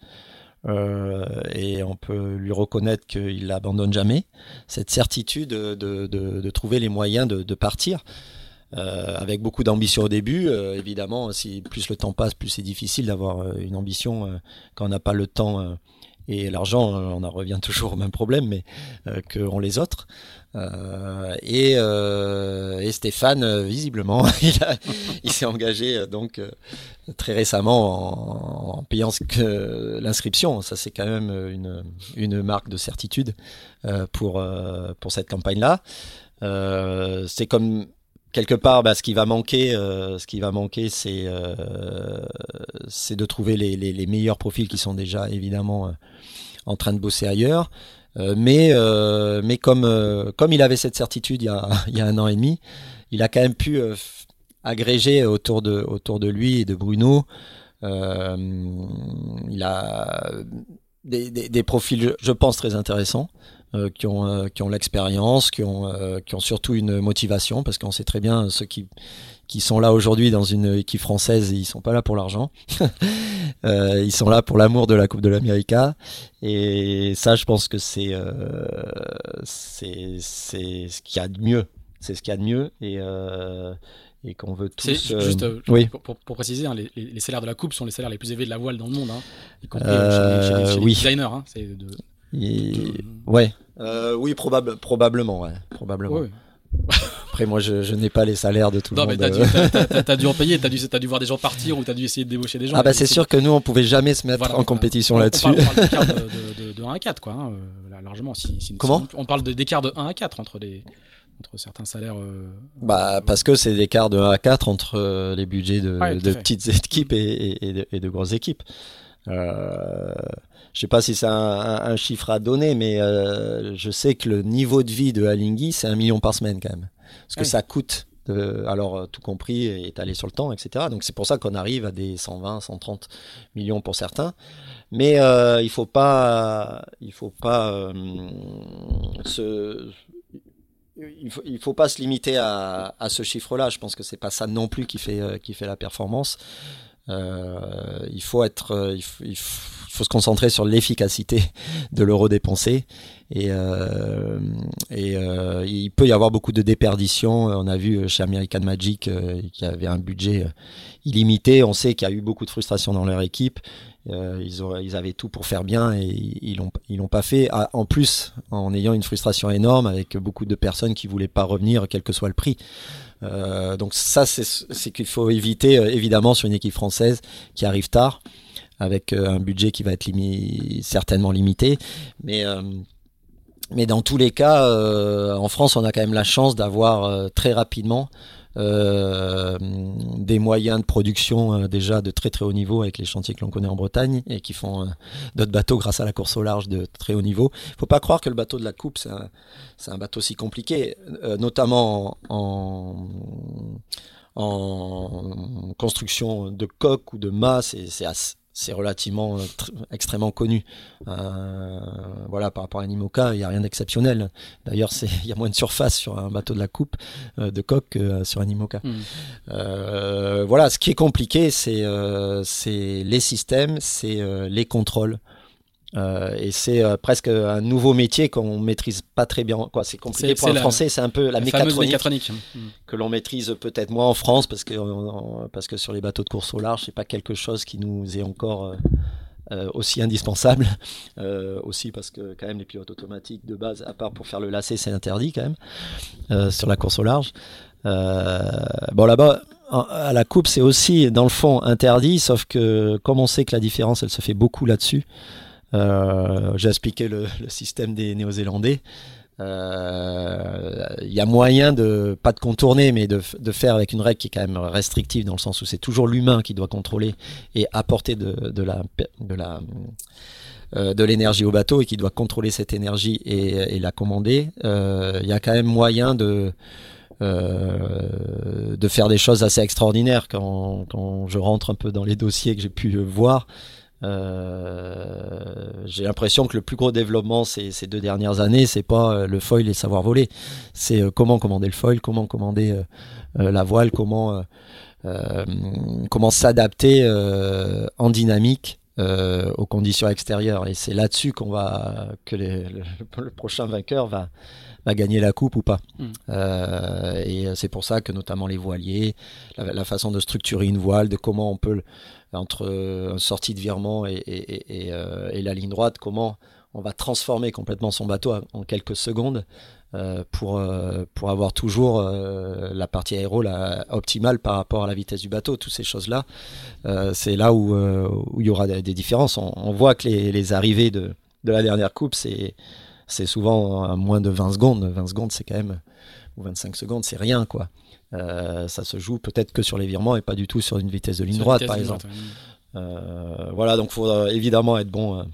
et on peut lui reconnaître qu'il n'abandonne jamais, cette certitude de, trouver les moyens de, partir. Avec beaucoup d'ambition au début. évidemment, si plus le temps passe, plus c'est difficile d'avoir une ambition quand on n'a pas le temps et l'argent. On en revient toujours au même problème, mais qu'ont les autres. Euh, et, euh, et, Stéphane, euh, visiblement, il, s'est engagé donc très récemment en, payant l'inscription. Ça, c'est quand même une, marque de certitude pour, cette campagne-là. c'est comme quelque part, bah, ce qui va manquer, ce qui va manquer, c'est de trouver les, meilleurs profils qui sont déjà évidemment en train de bosser ailleurs. Mais mais comme comme il avait cette certitude il y a, un an et demi, il a quand même pu agréger autour de autour de lui et de Bruno. il a des, des, profils, je pense, très intéressants. Euh, qui ont euh, qui ont l'expérience, qui ont euh, qui ont surtout une motivation parce qu'on sait très bien ceux qui qui sont là aujourd'hui dans une équipe française, ils sont pas là pour l'argent. ils sont là pour l'amour de la Coupe de l'Amérique. Et ça, je pense que c'est c'est c'est ce qu'il y a de mieux. C'est ce qu'il y a de mieux. Et et qu'on veut tous. Juste, oui. pour, pour, préciser, hein, les, les, salaires de la coupe sont les salaires les plus élevés de la voile dans le monde, hein, y compris chez, les, chez, oui. designers. Hein, de, Ouais. Euh, oui, probable, probablement, ouais. Probablement. Après, moi, je, je n'ai pas les salaires de tout le monde. Non, mais t'as dû, dû, en payer, t'as dû, as dû voir des gens partir ou t'as dû essayer de débaucher des gens. Ah, bah, c'est sûr que nous, on pouvait jamais se mettre en compétition là-dessus. On, parle, d'écart de, de, de, 1 à 4, quoi, hein, euh, largement. Si, si, Comment On parle d'écart de 1 à 4 entre les entre certains salaires euh, bah parce que c'est l'écart de 1 à 4 entre les budgets de, de petites équipes et, et, de, et, de, grosses équipes euh, je sais pas si c'est un, chiffre à donner, mais euh, je sais que le niveau de vie de Alinghi, c'est un million par semaine quand même. Parce que ça coûte, alors euh, tout compris, étalé sur le temps, etc. Donc c'est pour ça qu'on arrive à des 120, 130 millions pour certains. Mais euh, il faut pas, il faut pas se il faut, il faut pas se limiter à, à ce chiffre-là. Je pense que c'est pas ça non plus qui fait, qui fait la performance. Euh, il faut être, euh, il faut, se concentrer sur l'efficacité de l'euro dépensé. Et, euh, il peut y avoir beaucoup de déperditions. On a vu chez American Magic qui avait un budget illimité. On sait qu'il y a eu beaucoup de frustration dans leur équipe. ils, avaient tout pour faire bien et ils l'ont ils l'ont pas fait. Ah, en plus, en ayant une frustration énorme avec beaucoup de personnes qui voulaient pas revenir, quel que soit le prix. Euh, donc ça, c'est qu'il faut éviter euh, évidemment sur une équipe française qui arrive tard, avec euh, un budget qui va être certainement limité. Mais mais dans tous les cas, en France, on a quand même la chance d'avoir très rapidement euh, des moyens de production euh, déjà de très très haut niveau avec les chantiers que l'on connaît en Bretagne et qui font euh, d'autres bateaux grâce à la course au large de très haut niveau. Il faut pas croire que le bateau de la coupe c'est un, bateau si compliqué, notamment en, construction de coque ou de mât, c'est c'est relativement euh, extrêmement connu. Euh, voilà, par rapport à un IMOCA, il n'y a rien d'exceptionnel. D'ailleurs, il y a moins de surface sur un bateau de la coupe euh, de coque que sur un IMOCA. Hmm. voilà, ce qui est compliqué, c'est les systèmes, c'est les contrôles. Euh, et c'est euh, presque un nouveau métier qu'on maîtrise pas très bien. Quoi, c'est compliqué pour un français. C'est un peu la, la mécatronique, que l'on maîtrise peut-être moins en France parce que parce que sur les bateaux de course au large, c'est pas quelque chose qui nous est encore euh, aussi indispensable. aussi parce que quand même les pilotes automatiques de base, à part pour faire le lacet, c'est interdit quand même sur la course au large. bon là-bas à la coupe, c'est aussi dans le fond interdit, sauf que comme on sait que la différence, elle se fait beaucoup là-dessus. Euh, j'ai expliqué le, système des Néo-Zélandais. Euh, il y a moyen de pas de contourner, mais de, faire avec une règle qui est quand même restrictive dans le sens où c'est toujours l'humain qui doit contrôler et apporter de, euh, l'énergie au bateau et qui doit contrôler cette énergie et, la commander. Il y a quand même moyen de euh, faire des choses assez extraordinaires quand, je rentre un peu dans les dossiers que j'ai pu voir. Euh, j'ai l'impression que le plus gros développement ces, deux dernières années, c'est pas euh, le foil et savoir voler, c'est euh, comment commander le foil, comment commander la voile, comment comment s'adapter en dynamique aux conditions extérieures. Et c'est là-dessus qu'on va que le, prochain vainqueur va va gagner la coupe ou pas. Mm. Euh, et c'est pour ça que notamment les voiliers, la, la, façon de structurer une voile, de comment on peut entre une sortie de virement et, et, et, euh, et, la ligne droite, comment on va transformer complètement son bateau en quelques secondes euh, pour, euh, pour avoir toujours euh, la partie aéro la, optimale par rapport à la vitesse du bateau. Toutes ces choses-là, euh, c'est là où, où il y aura des, des différences. On, on, voit que les, les arrivées de, de la dernière coupe, c'est, c'est souvent moins de 20 secondes. 20 secondes, c'est quand même ou 25 secondes, c'est rien quoi. Euh, ça se joue peut-être que sur les virements et pas du tout sur une vitesse de ligne droite, par exemple. Euh, voilà, donc il faut évidemment être bon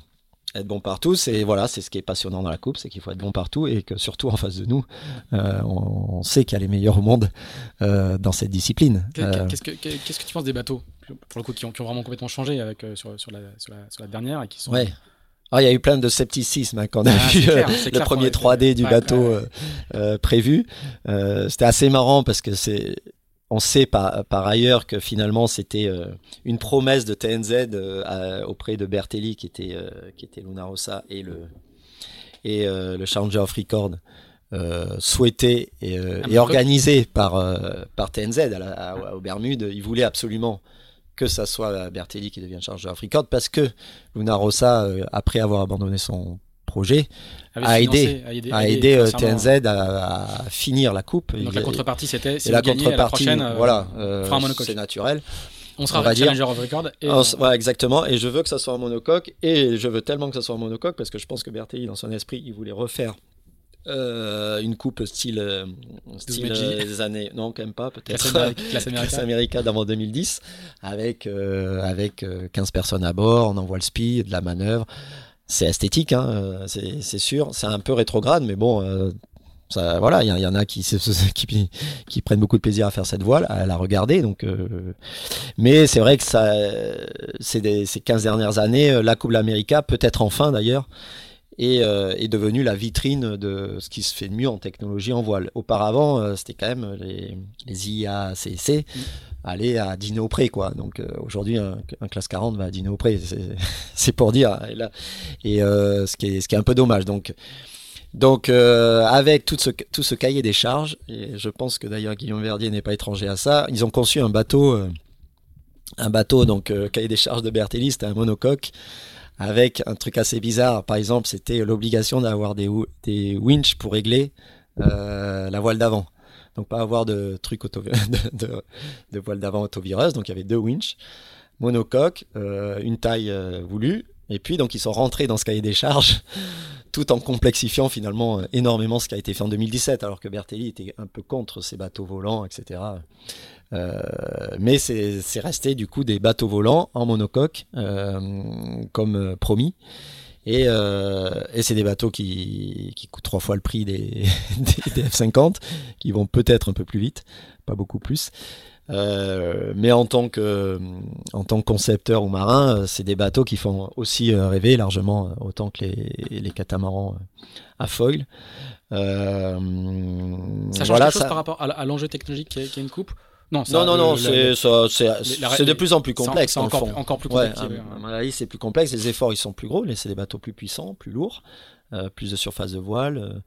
être bon partout, c'est voilà, c'est ce qui est passionnant dans la coupe, c'est qu'il faut être bon partout et que surtout en face de nous, euh, on, sait qu'il y a les meilleurs au monde euh, dans cette discipline. Euh, qu'est-ce que, qu'est-ce que tu penses des bateaux pour le coup qui ont, vraiment complètement changé avec sur, sur, la, sur, la, dernière et qui sont ouais. Ah, il y a eu plein de scepticisme hein, quand on a ah, vu le premier 3D du bateau prévu. C'était assez marrant parce que c'est on sait par, par, ailleurs que finalement c'était euh, une promesse de TNZ euh, auprès de Bertelli qui était euh, qui était Luna Rossa et le et le Challenger of Record souhaité et, et organisé par par TNZ à la, aux Bermudes. Ils voulaient absolument que ça soit Bertelli qui devienne Challenger of Record parce que Luna Rossa après avoir abandonné son projet a aidé, a aidé, euh, TNZ à, finir la coupe. Donc la contrepartie, c'était si la contrepartie, la euh, voilà, euh, c'est naturel. On sera on Challenger of Record. Et voilà, exactement. Et je veux que ça soit un monocoque. Et je veux tellement que ça soit un monocoque parce que je pense que Bertelli, dans son esprit, il voulait refaire une coupe style, style des années non quand même pas peut-être classe America, America d'avant 2010 avec avec 15 personnes à bord on envoie le speed de la manœuvre c'est esthétique, hein, euh, c'est sûr. C'est un peu rétrograde, mais bon, euh, ça, voilà, il y, en a qui, qui, qui, prennent beaucoup de plaisir à faire cette voile, à la regarder. Donc, euh, mais c'est vrai que ça, c'est ces 15 dernières années, la Coupe de l'América, peut-être enfin d'ailleurs, est, est devenue la vitrine de ce qui se fait de mieux en technologie en voile. Auparavant, c'était quand même les, les IACC aller à dîner au pré quoi. Donc euh, aujourd'hui un, classe 40 va à dîner au pré c'est pour dire. Et, là, et euh, ce qui est ce qui est un peu dommage. Donc donc euh, avec tout ce tout ce cahier des charges et je pense que d'ailleurs Guillaume Verdier n'est pas étranger à ça ils ont conçu un bateau un bateau donc cahier des charges de Bertelli c'était un monocoque avec un truc assez bizarre par exemple c'était l'obligation d'avoir des des winches pour régler la voile d'avant donc pas avoir de truc auto de, voile d'avant autovireuse. Donc il y avait deux winches, monocoque, euh, une taille euh, voulue. Et puis donc ils sont rentrés dans ce cahier des charges, tout en complexifiant finalement euh, énormément ce qui a été fait en 2017, alors que Bertelli était un peu contre ces bateaux volants, etc. mais c'est resté du coup des bateaux volants en monocoque, comme promis. Et, euh, et c'est des bateaux qui, qui coûtent trois fois le prix des, des, F-50, qui vont peut-être un peu plus vite, pas beaucoup plus. Euh, mais en tant que en tant que concepteur ou marin, c'est des bateaux qui font aussi euh, rêver largement autant que les, les catamarans à foil. Euh, ça change voilà, quelque chose par rapport à l'enjeu technologique qui est, une coupe? Non, non, non, non c'est de plus en plus complexe. C'est encore, encore, plus complexe. Ouais, c'est plus complexe. Les efforts, ils sont plus gros. C'est des bateaux plus puissants, plus lourds, euh, plus de surface de voile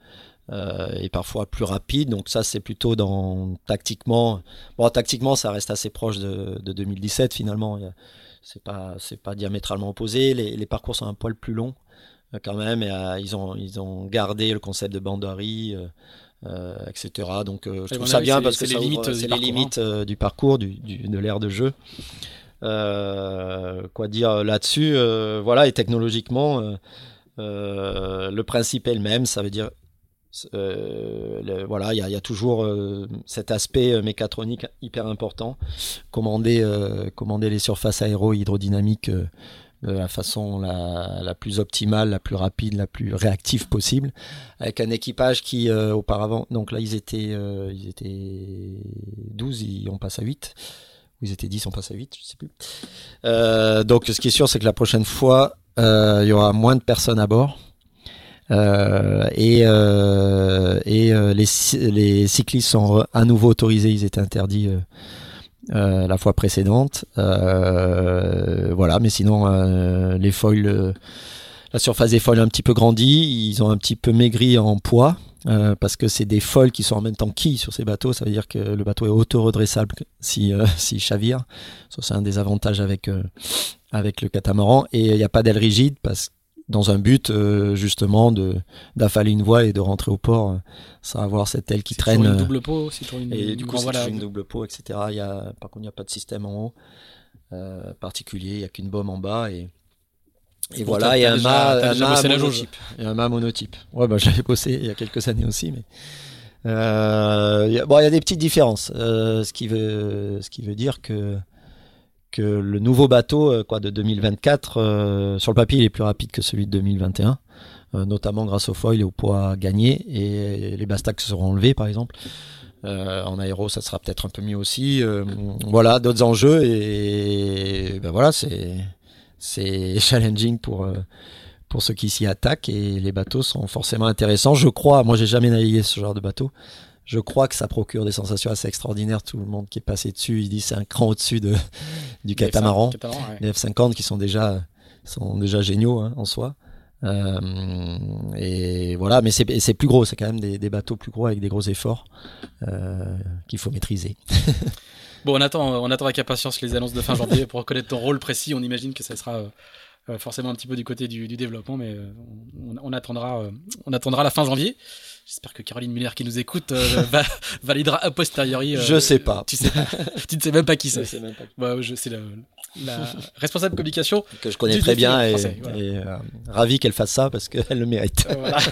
euh, et parfois plus rapides. Donc ça, c'est plutôt dans tactiquement. Bon, tactiquement, ça reste assez proche de, de 2017 finalement. C'est pas, c'est pas diamétralement opposé. Les, les, parcours sont un poil plus longs euh, quand même. Et, ils ont, ils ont gardé le concept de banderie. Euh, etc. Donc euh, je trouve ça bien parce que c'est les limites, les limites hein. euh, du parcours, du, de l'ère de jeu. quoi dire là-dessus Voilà, et technologiquement, le principe est le même. Ça veut dire voilà, il y, y, a toujours cet aspect mécatronique hyper important. Commander, commander les surfaces aéro-hydrodynamiques de la façon la, la, plus optimale, la plus rapide, la plus réactive possible, avec un équipage qui euh, auparavant, donc là ils étaient, euh, ils étaient 12, ils, on passe à 8, ou ils étaient 10, on passe à 8, je sais plus. Euh, donc ce qui est sûr, c'est que la prochaine fois, il y aura moins de personnes à bord. et et les, les cyclistes sont à nouveau autorisés, ils étaient interdits euh, la fois précédente. Euh, voilà, mais sinon euh, les foils, la surface des foils a un petit peu grandi, ils ont un petit peu maigri en poids. parce que c'est des foils qui sont en même temps quilles sur ces bateaux, ça veut dire que le bateau est auto-redressable si, si chavire. Ça, c'est un des avantages avec, avec le catamaran. Et il n'y a pas d'aile rigide parce dans un but euh, justement de d'affaler une voie et de rentrer au port euh, sans avoir cette aile qui traîne. Une euh, double peau, c'est une, et du coup c'est une double peau, etc. Il y a, par contre il n'y a pas de système en haut particulier, il n'y a qu'une bombe en bas et et voilà, il y a un mât, monotype. Et un mât monotype. Ouais, bah, j'avais bossé il y a quelques années aussi, mais Euh, bon, il y a des petites différences, ce qui veut, ce qui veut dire que que le nouveau bateau, euh, quoi, de 2024, euh, sur le papier, il est plus rapide que celui de 2021, euh, notamment grâce au foil et au poids gagné et les bastacs seront enlevés, par exemple. En aéro, ça sera peut-être un peu mieux aussi. Voilà, d'autres enjeux et ben voilà, c'est challenging pour pour ceux qui s'y attaquent et les bateaux sont forcément intéressants. Je crois, moi j'ai jamais navigué ce genre de bateau. Je crois que ça procure des sensations assez extraordinaires. Tout le monde qui est passé dessus, il dit c'est un cran au-dessus de du catamaran, catamaran ouais. les F50 qui sont déjà sont déjà géniaux hein, en soi. Euh, et voilà, mais c'est plus gros, c'est quand même des, des bateaux plus gros avec des gros efforts euh, qu'il faut maîtriser. Bon, on attend, on attend avec impatience les annonces de fin janvier pour reconnaître ton rôle précis. On imagine que ça sera euh, forcément un petit peu du côté du, du développement, mais euh, on, on attendra, euh, on attendra la fin janvier. J'espère que Caroline Muller qui nous écoute euh, va- validera a posteriori. euh, Je sais pas. Tu sais pas. tu ne sais même pas qui c'est. sais même pas. Bah, je c'est la, la responsable communication. que je connais Du très bien et, français, voilà. et, euh, ravi qu'elle fasse ça parce qu'elle le mérite. Euh, voilà.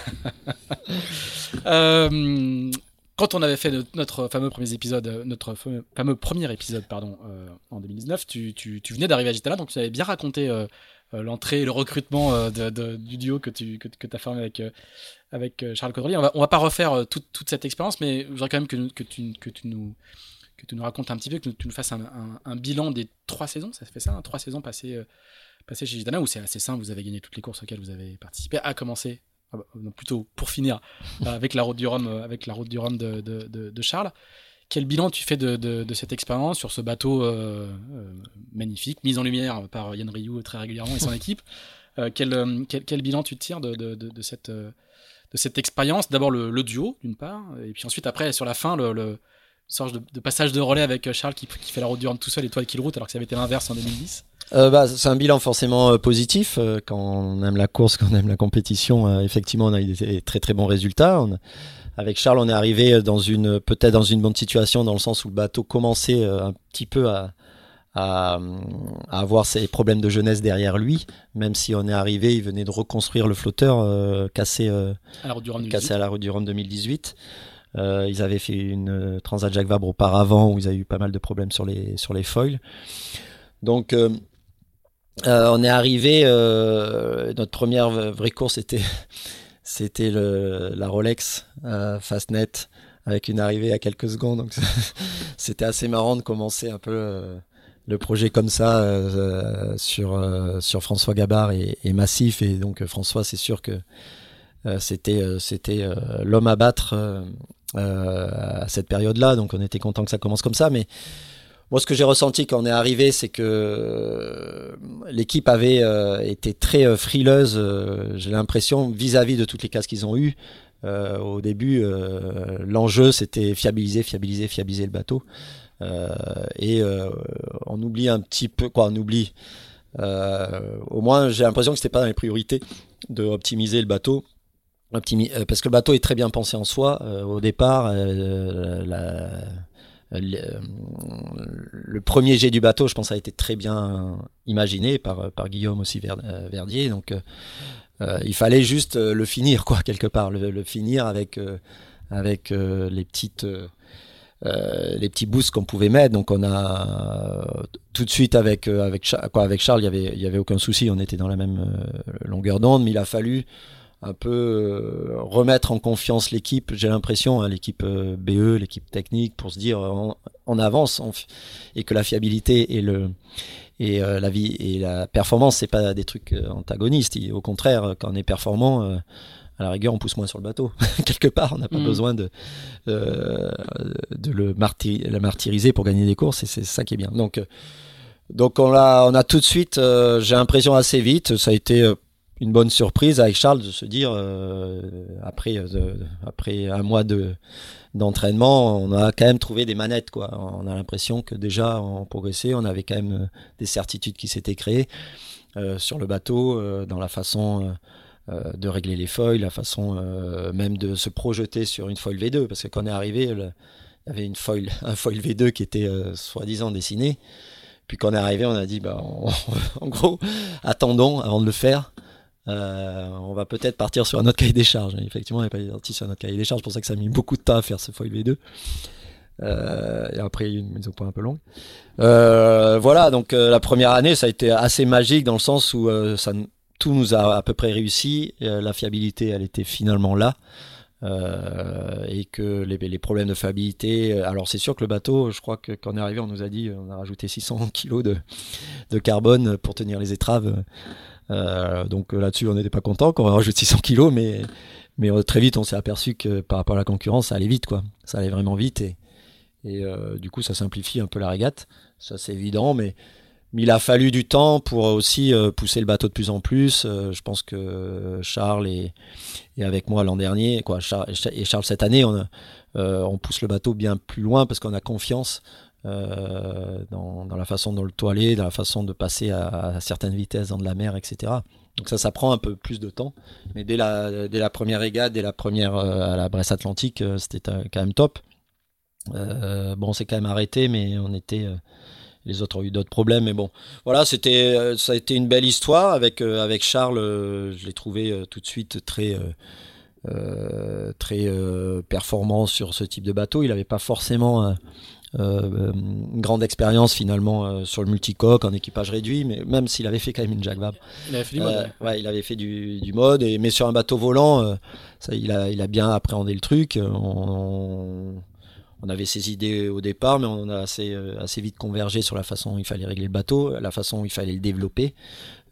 Euh, quand on avait fait notre, fameux premier épisode, euh, notre fameux, premier épisode, pardon, euh, en 2019, tu, tu, tu venais d'arriver à Gitana, donc tu avais bien raconté euh, euh, l'entrée et le recrutement euh, du duo que tu que, que as formé avec, euh, avec euh, Charles Caudrelier. On va, on va pas refaire euh, toute, toute cette expérience, mais je voudrais quand même que, tu, que, tu nous, que tu nous racontes un petit peu, que tu nous fasses un, bilan des trois saisons, ça fait ça, hein, trois saisons passées, euh, passées chez Gitana, où c'est assez simple, vous avez gagné toutes les courses auxquelles vous avez participé, à commencer ah bah, non, plutôt pour finir euh, avec la route du Rhum, euh, avec la route du Rhum de- de Charles. Quel bilan tu fais de, de- de cette expérience sur ce bateau euh, euh, magnifique, mis en lumière par Yann Rioux très régulièrement et son équipe Euh, quel, quel, quel bilan tu tires de, de, cette, expérience? D'abord le, le duo, d'une part, et puis ensuite, après, sur la fin, le, sorte de, de passage de relais avec Charles qui, qui fait la route du Rhum tout seul et toi qui le route, alors que ça avait été l'inverse en 2010. Euh, bah, c'est un bilan forcément euh, positif. euh, quand on aime la course, quand on aime la compétition, effectivement, on a eu des très très bons résultats. On- avec Charles, on est arrivé dans une peut-être dans une bonne situation dans le sens où le bateau commençait euh, un petit peu à, à, à avoir ses problèmes de jeunesse derrière lui. Même si on est arrivé, il venait de reconstruire le flotteur euh, cassé, euh, À la route du Rhum 2018. cassé à la route du Rhum 2018. Euh, ils avaient fait une Transat Jacques Vabre auparavant où ils avaient eu pas mal de problèmes sur les, sur les foils. Donc, on est arrivé. notre première vraie course, c'était, c'était le, la Rolex euh, Fastnet avec une arrivée à quelques secondes. Donc, c'était assez marrant de commencer un peu euh, le projet comme ça euh, sur, euh, sur François Gabard et, et Massif. Et donc, euh, François, c'est sûr que euh, c'était euh, c'était euh, l'homme à battre euh, euh, à cette période-là, donc on était content que ça commence comme ça. Mais moi, ce que j'ai ressenti quand on est arrivé, c'est que euh, l'équipe avait euh, été très euh, frileuse. j'ai l'impression vis-à-vis de toutes les cases qu'ils ont eues. Au début, l'enjeu c'était fiabiliser, fiabiliser, fiabiliser le bateau. Et on oublie un petit peu, quoi, on oublie. Au moins, j'ai l'impression que c'était pas dans les priorités de optimiser le bateau. Parce que le bateau est très bien pensé en soi. Au départ, la- le, premier jet du bateau, je pense, a été très bien imaginé par, par Guillaume aussi euh, Verdier. Donc, euh, euh, il fallait juste le finir, quoi, quelque part, le, finir avec, avec les petites. les petits boosts qu'on pouvait mettre. Donc on a tout de suite avec avec quoi, avec Charles, il y avait il y avait aucun souci, on était dans la même longueur d'onde, mais il a fallu un peu euh, remettre en confiance l'équipe. J'ai l'impression, hein, l'équipe euh, BE, l'équipe technique, pour se dire on, on avance on et que la fiabilité et le et euh, la vie et la performance, c'est pas des trucs antagonistes. Au contraire, quand on est performant. euh, à la rigueur, on pousse moins sur le bateau. Quelque part, on n'a pas Mm. besoin de, euh, de le, martyr, le martyriser pour gagner des courses, et c'est ça qui est bien. Donc, donc on, a, on a tout de suite, euh, j'ai l'impression assez vite, ça a été une bonne surprise avec Charles de se dire, euh, après, euh, après un mois de d'entraînement, on a quand même trouvé des manettes. Quoi. On a l'impression que déjà on progressait, on avait quand même euh, des certitudes qui s'étaient créées sur le bateau, dans la façon... de régler les foils, la façon même de se projeter sur une foil V2, parce que quand on est arrivé, il y avait une foil, un foil V2 qui était soi-disant dessiné. Puis quand on est arrivé, on a dit, bah, en gros, attendons avant de le faire. On va peut-être partir sur un autre cahier des charges. Effectivement, on n'est pas parti sur un autre cahier des charges. C'est pour ça que ça a mis beaucoup de temps à faire ce foil V2. et après, une mise au point un peu longue. voilà, donc la première année, ça a été assez magique dans le sens où tout nous a à peu près réussi. la fiabilité, elle était finalement là. Euh, et que les, les, problèmes de fiabilité. Euh, alors c'est sûr que le bateau, je crois que quand on est arrivé, on nous a dit on a rajouté 600 kg de, de carbone pour tenir les étraves. Euh, donc là-dessus, on n'était pas content quand on rajoute 600 kg, mais mais très vite, on s'est aperçu que par rapport à la concurrence, ça allait vite, quoi. Ça allait vraiment vite et et du coup, ça simplifie un peu la régate. Ça, c'est évident, mais mais il a fallu du temps pour aussi euh, pousser le bateau de plus en plus. Euh, je pense que Charles est, avec moi l'an dernier, quoi, et Charles cette année, on, euh, on, pousse le bateau bien plus loin parce qu'on a confiance dans, la façon de le toiler, dans la façon de passer à, certaines vitesses dans de la mer, etc. Donc ça, ça prend un peu plus de temps. Mais dès la, première régate, dès la première à la Bresse Atlantique, c'était quand même top. bon, on s'est quand même arrêté, mais on était les autres ont eu d'autres problèmes, mais bon, voilà, c'était, euh, ça a été une belle histoire avec euh, avec Charles. Euh, je l'ai trouvé tout de suite très très performant sur ce type de bateau. Il n'avait pas forcément une grande expérience finalement sur le multicoque en équipage réduit, mais même s'il avait fait quand même une Jack Vabre. Il avait fait du mode. ouais. il avait fait du, du mode, et, mais sur un bateau volant, ça, il a il a bien appréhendé le truc. on, on avait ses idées au départ, mais on a assez, euh, assez vite convergé sur la façon dont il fallait régler le bateau, la façon dont il fallait le développer.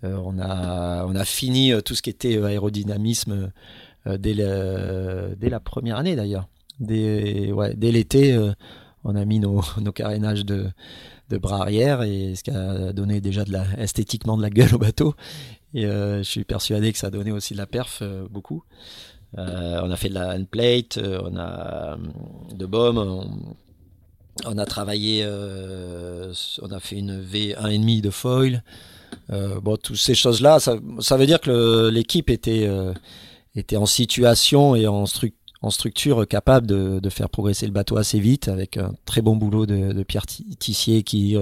Euh, on, a, on a fini euh, tout ce qui était aérodynamisme dès, dès la première année d'ailleurs. Dès, ouais, dès l'été, on a mis nos, nos carénages de, de bras arrière et ce qui a donné déjà de esthétiquement de la gueule au bateau. Et je suis persuadé que ça a donné aussi de la perf beaucoup. Euh, on a fait de la plate, euh, on a euh, de baume, on, a travaillé, on a fait une V1,5 de foil. bon, toutes ces choses-là, ça, veut dire que l'équipe était, était en situation et en, en structure capable de, faire progresser le bateau assez vite avec un très bon boulot de, Pierre Tissier qui,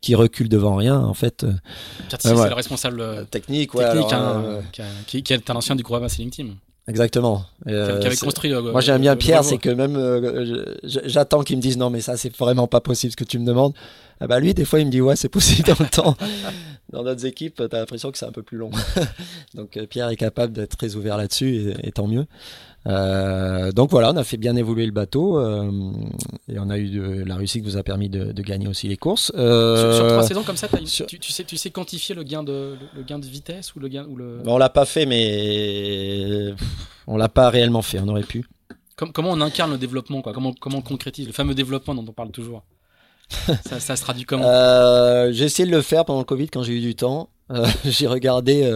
qui recule devant rien en fait. Pierre Tissier, c'est le responsable technique, technique hein, qui, qui, est un ancien du groupe Sailing Team. Exactement. Euh, qui avait construit Moi j'aime bien Pierre, c'est que même euh, j'attends qu'il me dise non mais ça c'est vraiment pas possible ce que tu me demandes. Ah bah lui des fois il me dit ouais c'est possible dans le temps. Dans d'autres équipes t'as l'impression que c'est un peu plus long. Donc euh, Pierre est capable d'être très ouvert là-dessus et, et, tant mieux. Euh, donc voilà, on a fait bien évoluer le bateau euh, et on a eu de, la réussite qui nous a permis de, de gagner aussi les courses. Euh, sur, trois saisons comme ça, tu, tu, sais, tu sais quantifier le gain de, le, gain de vitesse ou le gain ou le... On l'a pas fait, mais on l'a pas réellement fait. On aurait pu. comment on incarne le développement quoi? Comment, comment on concrétise? Le fameux développement dont on parle toujours ça, ça, se traduit comment? J'ai essayé de le faire pendant le Covid quand j'ai eu du temps. j'ai regardé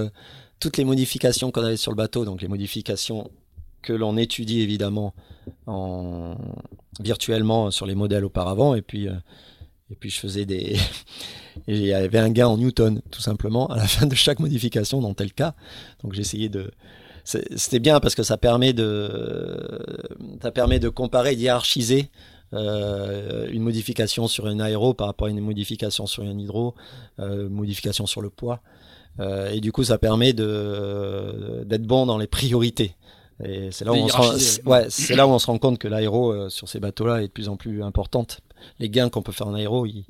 toutes les modifications qu'on avait sur le bateau, donc les modifications que l'on étudie évidemment en, virtuellement sur les modèles auparavant. Et puis, euh, et puis je faisais des. il y avait un gain en Newton, tout simplement, à la fin de chaque modification dans tel cas. Donc j'essayais de. C'était bien parce que ça permet de, ça permet de comparer, d'hierarchiser euh, une modification sur un aéro par rapport à une modification sur un hydro, euh, modification sur le poids. Euh, et du coup, ça permet d'être bon dans les priorités. Et c'est là, où on se rend, ouais, c'est là où on se rend compte que l'aéro euh, sur ces bateaux-là est de plus en plus importante. Les gains qu'on peut faire en aéro, ils,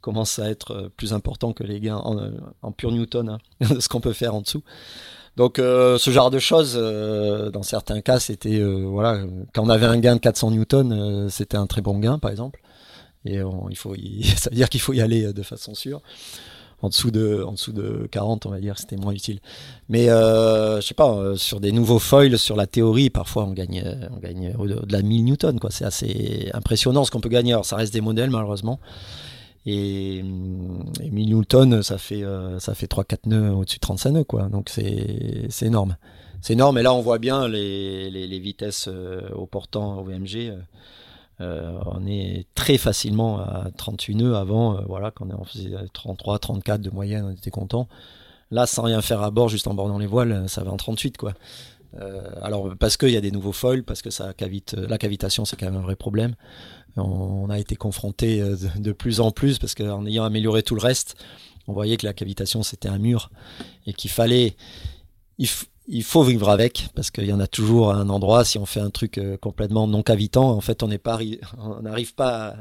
commencent à être euh, plus importants que les gains en, euh, en pur Newton, hein, de ce qu'on peut faire en dessous. Donc ce genre de choses, dans certains cas, c'était voilà, quand on avait un gain de 400 newtons, c'était un très bon gain, par exemple. Et il faut, ça veut dire qu'il faut y aller de façon sûre en dessous de en dessous de 40 on va dire c'était moins utile. Mais euh, je sais pas euh, sur des nouveaux foils sur la théorie parfois on gagne euh, on gagne au-delà de 1000 newtons quoi. C'est assez impressionnant ce qu'on peut gagner. Alors ça reste des modèles malheureusement. Et, 1000 newtons ça fait euh, ça fait 3 4 nœuds au-dessus de 35 nœuds quoi. Donc c'est c'est énorme. C'est énorme. Et là on voit bien les, les, les vitesses au portant au VMG euh, on est très facilement à 38 nœuds avant, euh, voilà, quand on faisait 33, 34 de moyenne, on était content. Là, sans rien faire à bord, juste en bordant les voiles, ça va en 38, quoi. Euh, alors, parce qu'il y a des nouveaux foils, parce que la cavitation, c'est quand même un vrai problème. On, a été confronté de, plus en plus, parce qu'en ayant amélioré tout le reste, on voyait que la cavitation, c'était un mur, et qu'il fallait faut vivre avec parce qu'il y en a toujours un endroit. Si on fait un truc complètement non cavitant, en fait, on n'est pas, on n'arrive pas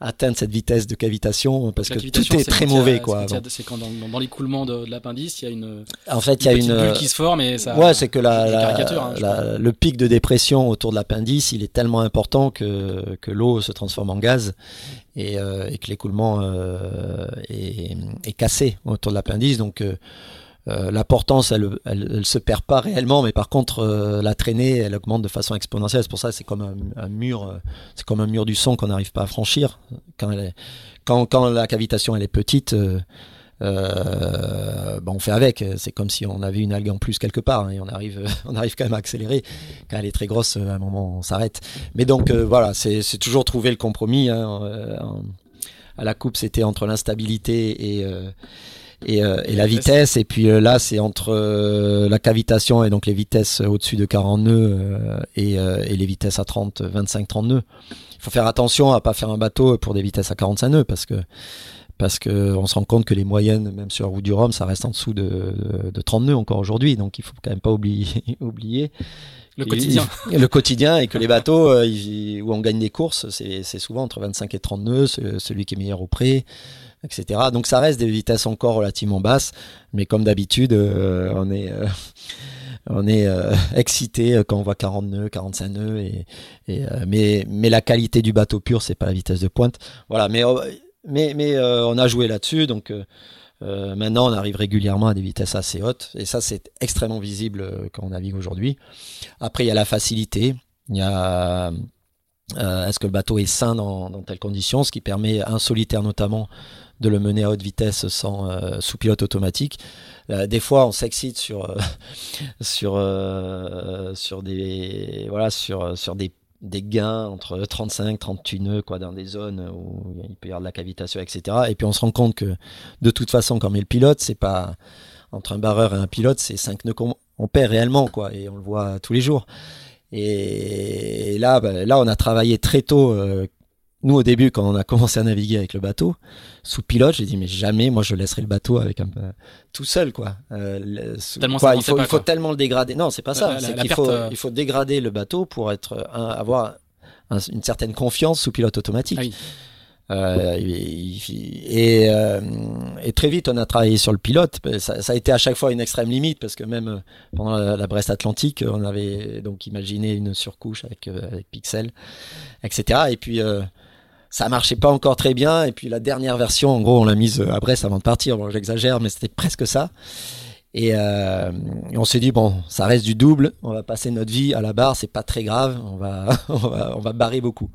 à, atteindre cette vitesse de cavitation parce que tout est, très mauvais quoi. C'est quand dans, l'écoulement de, l'appendice, il y a une en fait il y a une bulle qui se forme et ça Ouais, c'est que la, hein, le pic de dépression autour de l'appendice, il est tellement important que que l'eau se transforme en gaz et, euh, et que l'écoulement euh, est, est, cassé autour de l'appendice donc euh, euh, l'importance, elle, elle, se perd pas réellement, mais par contre, euh, la traînée, elle augmente de façon exponentielle. C'est pour ça c'est comme un, mur, euh, c'est comme un mur du son qu'on n'arrive pas à franchir. Quand, elle est, quand, quand la cavitation elle est petite, ben on fait avec. C'est comme si on avait une algue en plus quelque part, hein, et on arrive, on arrive quand même à accélérer. Quand elle est très grosse, à un moment, on s'arrête. Mais donc voilà, c'est toujours trouver le compromis. Hein, à la coupe, c'était entre l'instabilité et euh, et, la vitesse. Et puis euh, là, c'est entre euh, la cavitation et donc les vitesses au-dessus de 40 nœuds et, et, les vitesses à 30, 25, 30 nœuds. Il faut faire attention à pas faire un bateau pour des vitesses à 45 nœuds parce que parce que on se rend compte que les moyennes, même sur la route du Rhum, ça reste en dessous de, de, 30 nœuds encore aujourd'hui. Donc il faut quand même pas oublier, oublier le quotidien. le quotidien et que les bateaux où on gagne des courses, c'est souvent entre 25 et 30 nœuds, celui qui est meilleur au près etc. Donc ça reste des vitesses encore relativement basses, mais comme d'habitude, euh, on est euh, on est euh, excité quand on voit 40 nœuds, 45 nœuds, et, mais mais la qualité du bateau pur, c'est pas la vitesse de pointe. Voilà, mais mais mais on a joué là-dessus, donc. maintenant, on arrive régulièrement à des vitesses assez hautes, et ça, c'est extrêmement visible quand on navigue aujourd'hui. Après, il y a la facilité. Il y a est-ce que le bateau est sain dans, dans telles conditions, ce qui permet un solitaire notamment de le mener à haute vitesse sans euh, sous pilote automatique. Euh, des fois, on s'excite sur euh, sur sur des voilà sur sur des des gains entre 35 38 nœuds quoi dans des zones où il peut y avoir de la cavitation etc et puis on se rend compte que de toute façon quand on est le pilote c'est pas entre un barreur et un pilote c'est 5 nœuds qu'on on perd réellement quoi et on le voit tous les jours et là bah, là on a travaillé très tôt nous au début quand on a commencé à naviguer avec le bateau sous pilote j'ai dit mais jamais moi je laisserai le bateau avec un tout seul quoi, euh, quoi il faut il faut tellement le dégrader. Non c'est pas ça. faut euh, il faut dégrader le bateau pour être avoir une certaine confiance sous pilote automatique. Ah euh, et, euh, et, très vite, on a travaillé sur le pilote. Ça, ça, a été à chaque fois une extrême limite parce que même euh, pendant la, Brest Atlantique, on avait donc imaginé une surcouche avec, euh, avec Pixel, etc. Et puis ça marchait pas encore très bien. Et puis la dernière version, en gros, on l'a mise à Brest avant de partir. Bon, j'exagère, mais c'était presque ça. Et, euh, on s'est dit bon, ça reste du double. On va passer notre vie à la barre, c'est pas très grave. On va, on va barrer beaucoup.